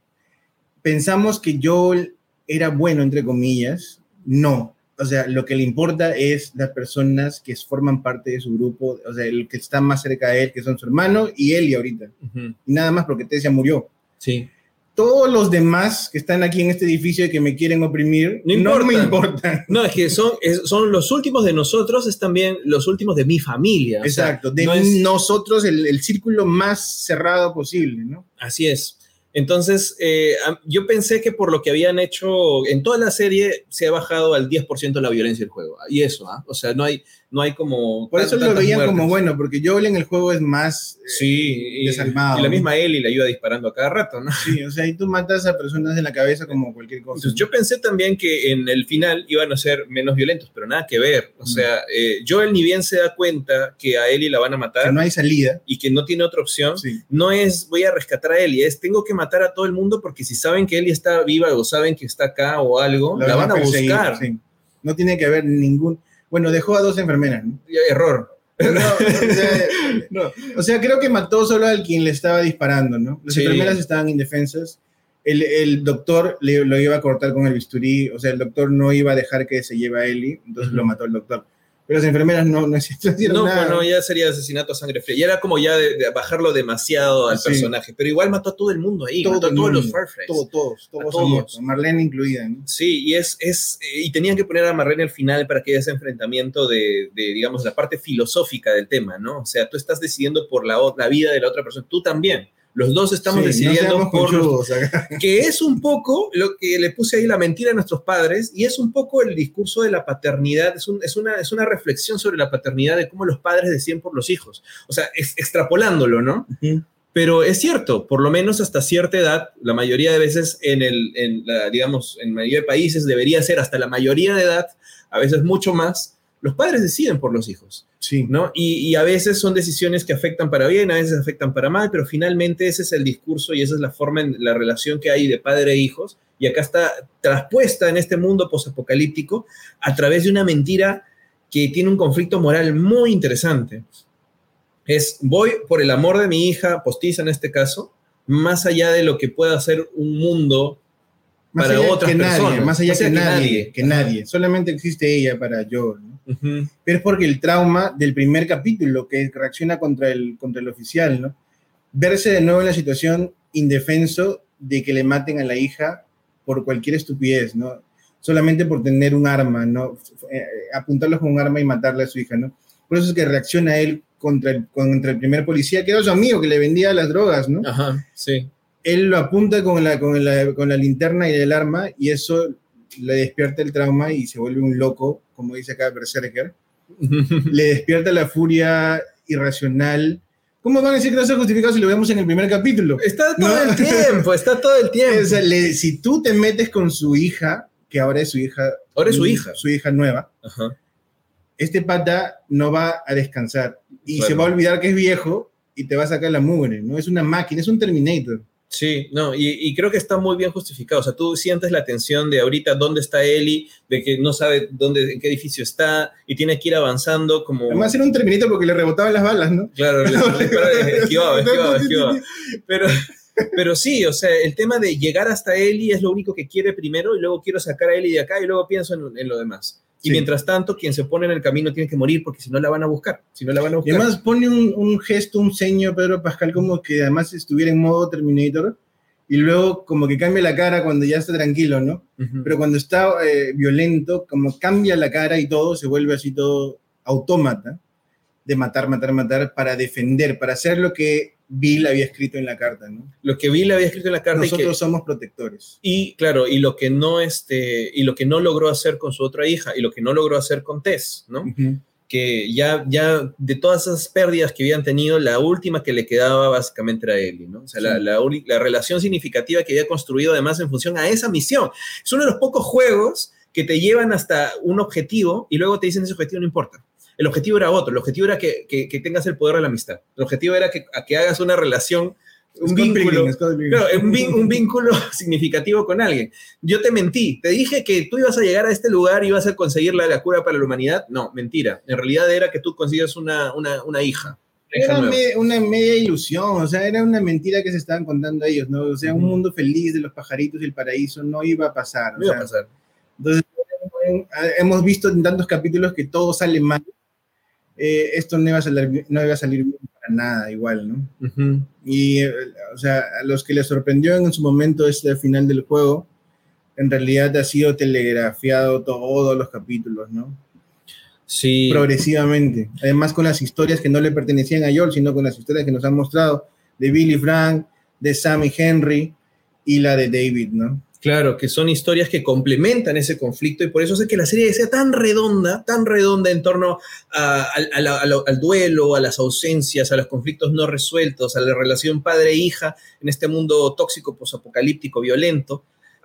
Pensamos que Joel era bueno, entre comillas, no. O sea, lo que le importa es las personas que forman parte de su grupo, o sea, el que está más cerca de él, que son su hermano y Ellie ahorita. Ujú. Y nada más porque Tessia murió. Sí. Todos los demás que están aquí en este edificio y que me quieren oprimir, No no, me importan. importan. No, es que son, es- son los últimos de nosotros, es también los últimos de mi familia. o sea, Exacto, de no es- nosotros el, el círculo más cerrado posible, ¿no? Así es. Entonces, eh, yo pensé que por lo que habían hecho en toda la serie se ha bajado al 10% la violencia del juego. Y eso, ¿ah? O sea, no hay, no hay como... Por eso lo veían como bueno, porque Joel en el juego es más eh, Sí, y, desalmado. y la misma Ellie la iba disparando a cada rato, ¿no? Sí, o sea, y tú matas a personas en la cabeza como cualquier cosa. Entonces, yo pensé también que en el final iban a ser menos violentos, pero nada que ver. O Mm. sea, eh, Joel ni bien se da cuenta que a Ellie la van a matar que no hay salida. y que no tiene otra opción, Sí. no es voy a rescatar a Ellie, es tengo que matar a todo el mundo porque si saben que Ellie está viva o saben que está acá o algo, la, van a buscar. sí. No tiene que haber ningún. Bueno, dejó a dos enfermeras, ¿no? Error. No, o, sea, No. o sea, creo que mató solo al quien le estaba disparando, ¿no? Las Sí. enfermeras estaban indefensas. El, el doctor le, lo iba a cortar con el bisturí, o sea, el doctor no iba a dejar que se lleve a Ellie, entonces lo mató el doctor. Pero las enfermeras no, no hicieron No, nada. bueno, ya sería asesinato a sangre fría. Ya era como ya de, de bajarlo demasiado al Sí. personaje. Pero igual mató a todo el mundo ahí. Todo mató a todos mundo, los Fireflies. Todo, todos, A todos, todos. muertos, Marlene incluida. ¿no? Sí, y es, es eh, y tenían que poner a Marlene al final para que haya ese enfrentamiento de, de, digamos, la parte filosófica del tema, ¿no? O sea, tú estás decidiendo por la, la vida de la otra persona, tú también. Los dos estamos Sí, decidiendo no por acá. que es un poco lo que le puse ahí la mentira a nuestros padres y es un poco el discurso de la paternidad, es, un- es una, es una reflexión sobre la paternidad de cómo los padres deciden por los hijos, o sea, es- extrapolándolo, ¿no? Pero es cierto, por lo menos hasta cierta edad, la mayoría de veces en el, en la, digamos, en mayoría de países debería ser hasta la mayoría de edad, a veces mucho más, los padres deciden por los hijos. Sí. ¿no? Y, y a veces son decisiones que afectan para bien, a veces afectan para mal, pero finalmente ese es el discurso y esa es la forma, en la relación que hay de padre e hijos. Y acá está traspuesta en este mundo posapocalíptico a través de una mentira que tiene un conflicto moral muy interesante. Es, voy por el amor de mi hija, postiza en este caso, más allá de lo que pueda ser un mundo Más para otras que personas. nadie, más allá Más que, allá que nadie, nadie. que nadie. Solamente existe ella para yo. ¿no? Ujú. Pero es porque el trauma del primer capítulo, que reacciona contra el, contra el oficial, ¿no? Verse de nuevo en la situación indefenso de que le maten a la hija por cualquier estupidez, ¿no? Solamente por tener un arma, ¿no? Eh, apuntarlo con un arma y matarle a su hija, ¿no? Por eso es que reacciona él contra el, contra el primer policía, que era su amigo, que le vendía las drogas, ¿no? Ajá, sí. él lo apunta con la, con, la, con la linterna y el arma y eso le despierta el trauma y se vuelve un loco, como dice acá Berserker. Le despierta la furia irracional. ¿Cómo van a decir que no está justificado si lo vemos en el primer capítulo? Está todo No. el tiempo, está todo el tiempo. O sea, le- si tú te metes con su hija, que ahora es su hija. Ahora es su hija. Su hija nueva. Ajá. Este pata no va a descansar y Claro. se va a olvidar que es viejo y te va a sacar la mugre, ¿no? Es una máquina, es un Terminator. Sí, no, y, y creo que está muy bien justificado. O sea, tú sientes la tensión de ahorita dónde está Eli, de que no sabe dónde, en qué edificio está, y tiene que ir avanzando como. Además era un Terminator porque le rebotaban las balas, ¿no? Claro, le- le- esquivaba, esquivaba, esquivaba. Pero, pero sí, o sea, el tema de llegar hasta Eli es lo único que quiere primero, y luego quiero sacar a Eli de acá, y luego pienso en, en lo demás. Y Sí. mientras tanto, quien se pone en el camino tiene que morir, porque si no la van a buscar. Si no la van a Y buscar. además pone un, un gesto, un ceño Pedro Pascal como que además estuviera en modo Terminator y luego como que cambia la cara cuando ya está tranquilo, ¿no? Ujú. Pero cuando está eh, violento, como cambia la cara y todo, se vuelve así todo autómata de matar, matar, matar para defender, para hacer lo que Bill había escrito en la carta, ¿no? lo que Bill había escrito en la carta y que, Nosotros somos protectores. Y claro, y lo que no este y lo que no logró hacer con su otra hija y lo que no logró hacer con Tess, ¿no? Que ya ya de todas esas pérdidas que habían tenido, la última que le quedaba básicamente era Ellie, ¿no? O sea, la, Sí. la, la relación significativa que había construido además en función a esa misión. Es uno de los pocos juegos que te llevan hasta un objetivo y luego te dicen ese objetivo no importa. El objetivo era otro, el objetivo era que, que- que tengas el poder de la amistad. El objetivo era que, a que hagas una relación, un Scott vínculo. Claro, un, vínculo significativo con alguien. Yo te mentí, te dije que tú ibas a llegar a este lugar y ibas a conseguir la, la cura para la humanidad. No, mentira. En realidad era que tú consigas una, una, una hija. Era me- una media ilusión, o sea, era una mentira que se estaban contando ellos, ¿no? O sea, un mundo feliz de los pajaritos y el paraíso no iba a pasar. No iba a pasar. Entonces, hemos visto en tantos capítulos que todo sale mal. Eh, esto no iba, a salir, no iba a salir bien para nada, igual, ¿no? Y, eh, o sea, a los que les sorprendió en su momento este final del juego, en realidad ha sido telegrafiado todos los capítulos, ¿no? Sí. Progresivamente. Además, con las historias que no le pertenecían a Joel, sino con las historias que nos han mostrado de Billy Frank, de Sam y Henry y la de David, ¿no? Claro, que son historias que complementan ese conflicto y por eso hace que la serie sea tan redonda, tan redonda en torno al duelo, a las ausencias, a los conflictos no resueltos, a la relación padre-hija en este mundo tóxico, posapocalíptico, violento,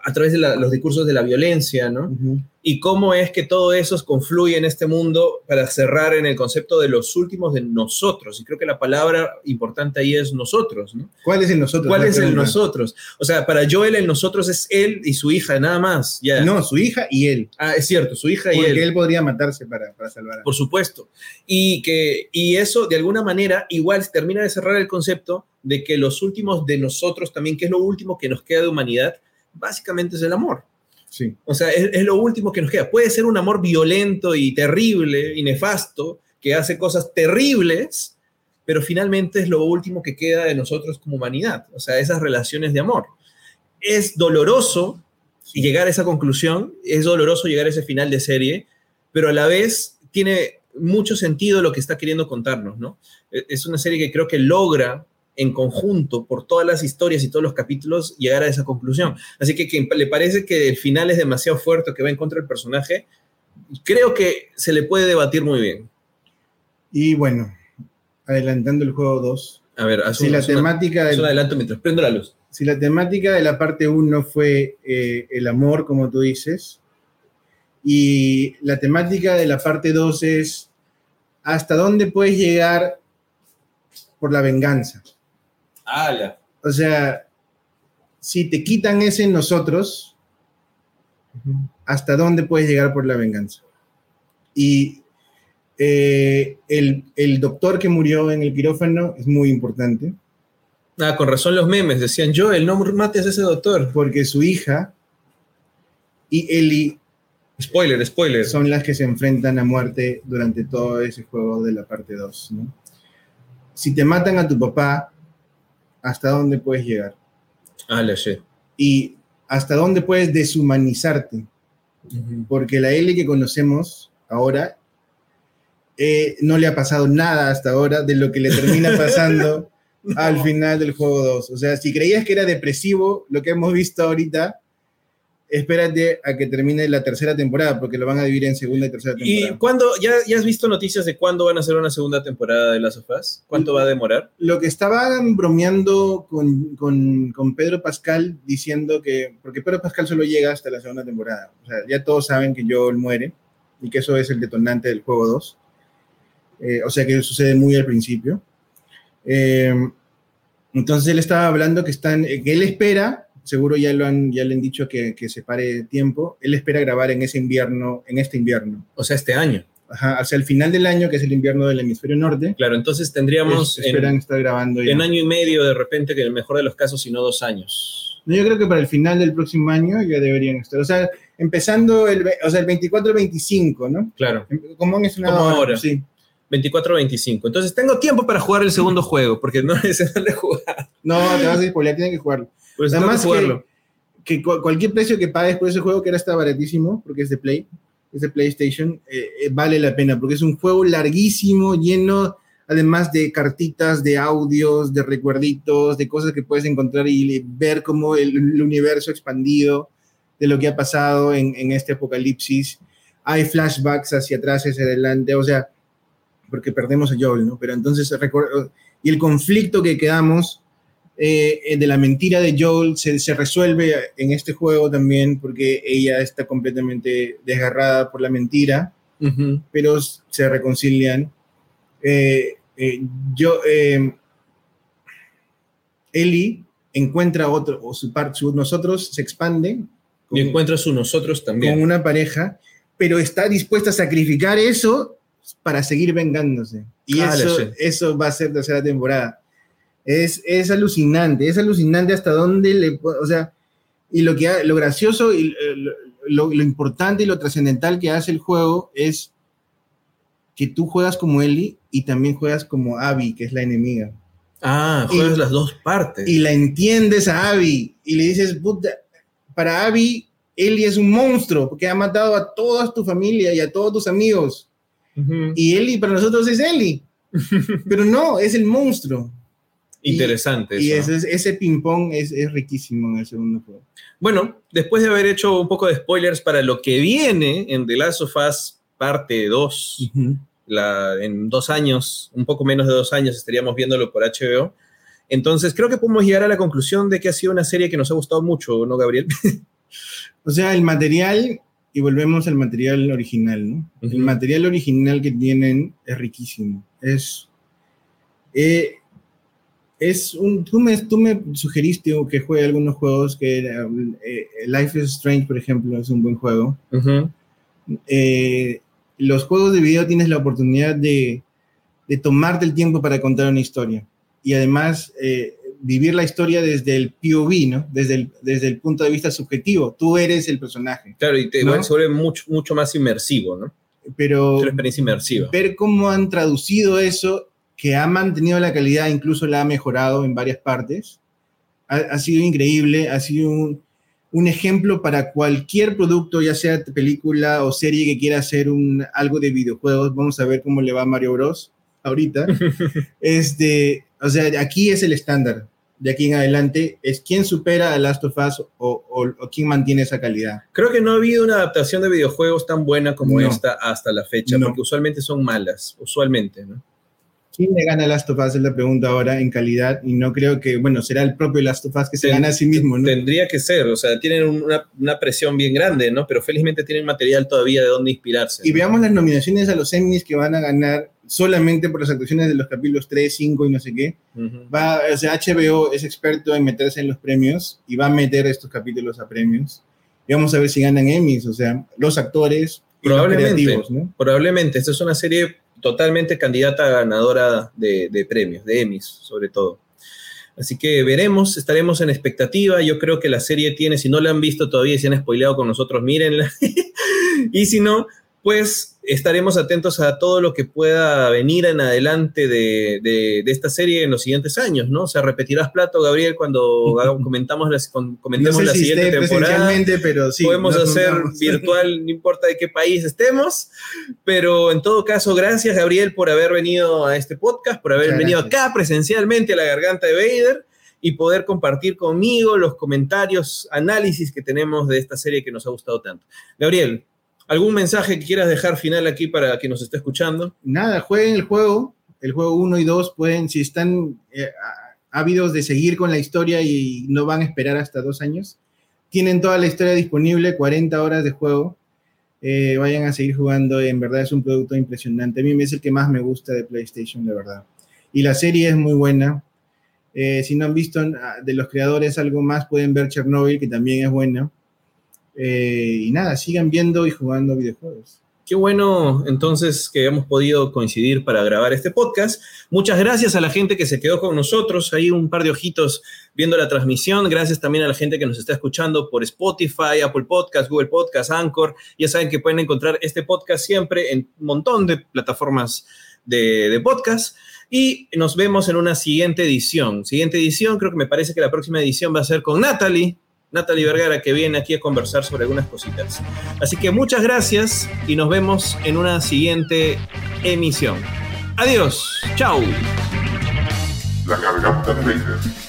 a través de la- los discursos de la violencia, ¿no? Ujú. y cómo es que todo eso confluye en este mundo para cerrar en el concepto de los últimos de nosotros. Y creo que la palabra importante ahí es nosotros, ¿no? ¿Cuál es el nosotros? ¿Cuál es el nosotros? O sea, para Joel el nosotros es él y su hija, nada más. Ya. No, su hija y él. Ah, es cierto, su hija y Porque él. él podría matarse para, para salvar a Por supuesto. Y, que, y eso, de alguna manera, igual termina de cerrar el concepto de que los últimos de nosotros también, que es lo último que nos queda de humanidad, básicamente es el amor. Sí. O sea, es, es lo último que nos queda. Puede ser un amor violento y terrible y nefasto, que hace cosas terribles, pero finalmente es lo último que queda de nosotros como humanidad. O sea, esas relaciones de amor. Es doloroso llegar a esa conclusión, es doloroso llegar a ese final de serie, pero a la vez tiene mucho sentido lo que está queriendo contarnos, ¿no? E- Es una serie que creo que logra en conjunto, por todas las historias y todos los capítulos, llegar a esa conclusión. Así que quien le parece que el final es demasiado fuerte, que va en contra del personaje, creo que se le puede debatir muy bien. Y bueno, adelantando el juego 2. A ver, haz Si un, la haz temática del adelanto mientras prendo la luz. si la temática de la parte 1 fue eh, el amor, como tú dices, y la temática de la parte 2 es hasta dónde puedes llegar por la venganza. ¡Hala! O sea, si te quitan ese en nosotros, hasta dónde puedes llegar por la venganza. Y eh, el, el doctor que murió en el quirófano es muy importante. Ah, con razón los memes decían, Joel, no mates a ese doctor. porque su hija y Ellie Spoiler, spoiler. son las que se enfrentan a muerte durante todo ese juego de la parte 2. ¿no? Si te matan a tu papá, ¿hasta dónde puedes llegar? ¡Hala, shit! Y hasta dónde puedes deshumanizarte, porque la Ellie que conocemos ahora eh, no le ha pasado nada hasta ahora de lo que le termina pasando al final del juego 2. O sea, si creías que era depresivo lo que hemos visto ahorita, espérate a que termine la tercera temporada, porque lo van a dividir en segunda y tercera ¿Y temporada. cuándo, ya, ya has visto noticias de cuándo van a hacer una segunda temporada de Last of Us? ¿Cuánto va a demorar? Lo que estaban bromeando con, con- con Pedro Pascal diciendo que, porque Pedro Pascal solo llega hasta la segunda temporada, o sea, ya todos saben que Joel muere y que eso es el detonante del juego 2, Eh, o sea que sucede muy al principio. Eh, entonces él estaba hablando que, están, eh, que él espera, seguro ya, lo han, ya le han dicho que, que se pare tiempo, él espera grabar en ese invierno, en este invierno, O sea, este año. Ajá, hacia el final del año, que es el invierno del hemisferio norte. Claro, entonces tendríamos es- esperan en, estar grabando ya. en año y medio de repente, que en el mejor de los casos, si no dos años. No, yo creo que para el final del próximo año ya deberían estar. O sea, empezando el, o sea, el 24-25, ¿no? Claro, Como han estrenado Como ahora. Sí. 24-25. Entonces tengo tiempo para jugar el segundo juego, porque no ese no lo he jugado. No, te vas a spoilear, tienen que jugarlo. Pues Además tengo que jugarlo. Que cu- cualquier precio que pagues por ese juego, que ahora está baratísimo, porque es de Play, es de PlayStation, eh, eh, vale la pena, porque es un juego larguísimo, lleno además de cartitas, de audios, de recuerditos, de cosas que puedes encontrar y ver cómo el, el universo expandido de lo que ha pasado en, en este apocalipsis. Hay flashbacks hacia atrás, hacia adelante, o sea, porque perdemos a Joel, ¿no? Pero entonces, y el conflicto que quedamos eh, de la mentira de Joel se, se resuelve en este juego también, porque ella está completamente desgarrada por la mentira Ujú. pero se reconcilian. Eh, eh, yo, eh, Eli encuentra otro, o su parte, su nosotros se expande con, Y encuentra su nosotros con también. una pareja, pero está dispuesta a sacrificar eso para seguir vengándose. Y Ah, eso, eso va a ser tercera temporada. Es, es alucinante, es alucinante hasta dónde le... O sea, y lo, que lo gracioso y eh, lo, importante y lo trascendental que hace el juego es que tú juegas como Ellie y también juegas como Abby, que es la enemiga. Ah, y- juegas las dos partes. Y la entiendes a Abby y le dices, puta, para Abby, Ellie es un monstruo porque ha matado a toda tu familia y a todos tus amigos. Y Ellie para nosotros es Ellie. Pero no, es el monstruo. Interesante. Y eso. ese, ese ping-pong es, es riquísimo en el segundo juego. Bueno, después de haber hecho un poco de spoilers para lo que viene en The Last of Us parte 2, la, en dos años, un poco menos de dos años, estaríamos viéndolo por HBO. Entonces, creo que podemos llegar a la conclusión de que ha sido una serie que nos ha gustado mucho, ¿no, Gabriel? O sea, el material, y volvemos al material original, ¿no? El material original que tienen es riquísimo. Es. eh, es un. Tú me, tú me sugeriste que juegue algunos juegos que. era, eh, Life is Strange, por ejemplo, es un buen juego. Ujú. eh, los juegos de video tienes la oportunidad de, de tomarte el tiempo para contar una historia. Y además, eh, vivir la historia desde el POV, ¿no? Desde el, desde el punto de vista subjetivo. Tú eres el personaje. Claro, y te ¿no? vuelve mucho, mucho más inmersivo, ¿no? Pero Es una experiencia inmersiva. ver cómo han traducido eso, que ha mantenido la calidad, incluso la ha mejorado en varias partes, ha, ha sido increíble, ha sido un, un ejemplo para cualquier producto, ya sea película o serie que quiera hacer un, algo de videojuegos. Vamos a ver cómo le va a Mario Bros. ahorita. este, o sea, aquí es el estándar. De aquí en adelante es quién supera a Last of Us o, o, o quién mantiene esa calidad. Creo que no ha habido una adaptación de videojuegos tan buena como No. esta hasta la fecha, No. porque usualmente son malas, usualmente, ¿no? ¿Quién le gana a Last of Us? Es la pregunta ahora en calidad. Y no creo que, bueno, será el propio Last of Us que se Ten- gana a sí mismo, ¿no? Tendría que ser, o sea, tienen una, una presión bien grande, ¿no? Pero felizmente tienen material todavía de dónde inspirarse. Y ¿no? veamos las nominaciones a los Emmys que van a ganar solamente por las actuaciones de los capítulos 3, 5 y no sé qué. Ujú. Va, o sea, HBO es experto en meterse en los premios y va a meter estos capítulos a premios. Y vamos a ver si ganan Emmys, o sea, los actores y los Probablemente. creativos, ¿no? Probablemente, esta es una serie totalmente candidata a ganadora de, premios, de Emmys, sobre todo. Así que veremos, estaremos en expectativa. Yo creo que la serie tiene, si no la han visto todavía y se han spoileado con nosotros, mírenla. y si no, pues estaremos atentos a todo lo que pueda venir en adelante de, de- de esta serie en los siguientes años, ¿no? O sea, repetirás plato, Gabriel, cuando comentamos las, No comentemos sé la si siguiente temporada pero sí. podemos hacer juntamos. virtual, no importa de qué país estemos, pero en todo caso, gracias Gabriel por haber venido a este podcast, por haber Muchas venido gracias. acá presencialmente a la garganta de Vader y poder compartir conmigo los comentarios, análisis que tenemos de esta serie que nos ha gustado tanto. Gabriel, ¿algún mensaje que quieras dejar final aquí para quien nos esté escuchando? Nada, jueguen el juego, el juego 1 y 2 pueden, si están eh, ávidos de seguir con la historia y no van a esperar hasta dos años, tienen toda la historia disponible, 40 horas de juego. Eh, vayan a seguir jugando, en verdad es un producto impresionante. A mí es el que más me gusta de PlayStation, de verdad. Y la serie es muy buena. Eh, si no han visto ah, de los creadores algo más, pueden ver Chernobyl, que también es buena. Eh, y nada, sigan viendo y jugando videojuegos. Qué bueno entonces que hemos podido coincidir para grabar este podcast. Muchas gracias a la gente que se quedó con nosotros, ahí un par de ojitos viendo la transmisión. Gracias también a la gente que nos está escuchando por Spotify, Apple Podcast, Google Podcast, Anchor. Ya saben que pueden encontrar este podcast siempre en un montón de plataformas de, de podcast. Y nos vemos en una siguiente edición. Siguiente edición, creo que me parece que la próxima edición va a ser con Natalie. Natalie Vergara, que viene aquí a conversar sobre algunas cositas. Así que muchas gracias y nos vemos en una siguiente emisión. Adiós, chao. La.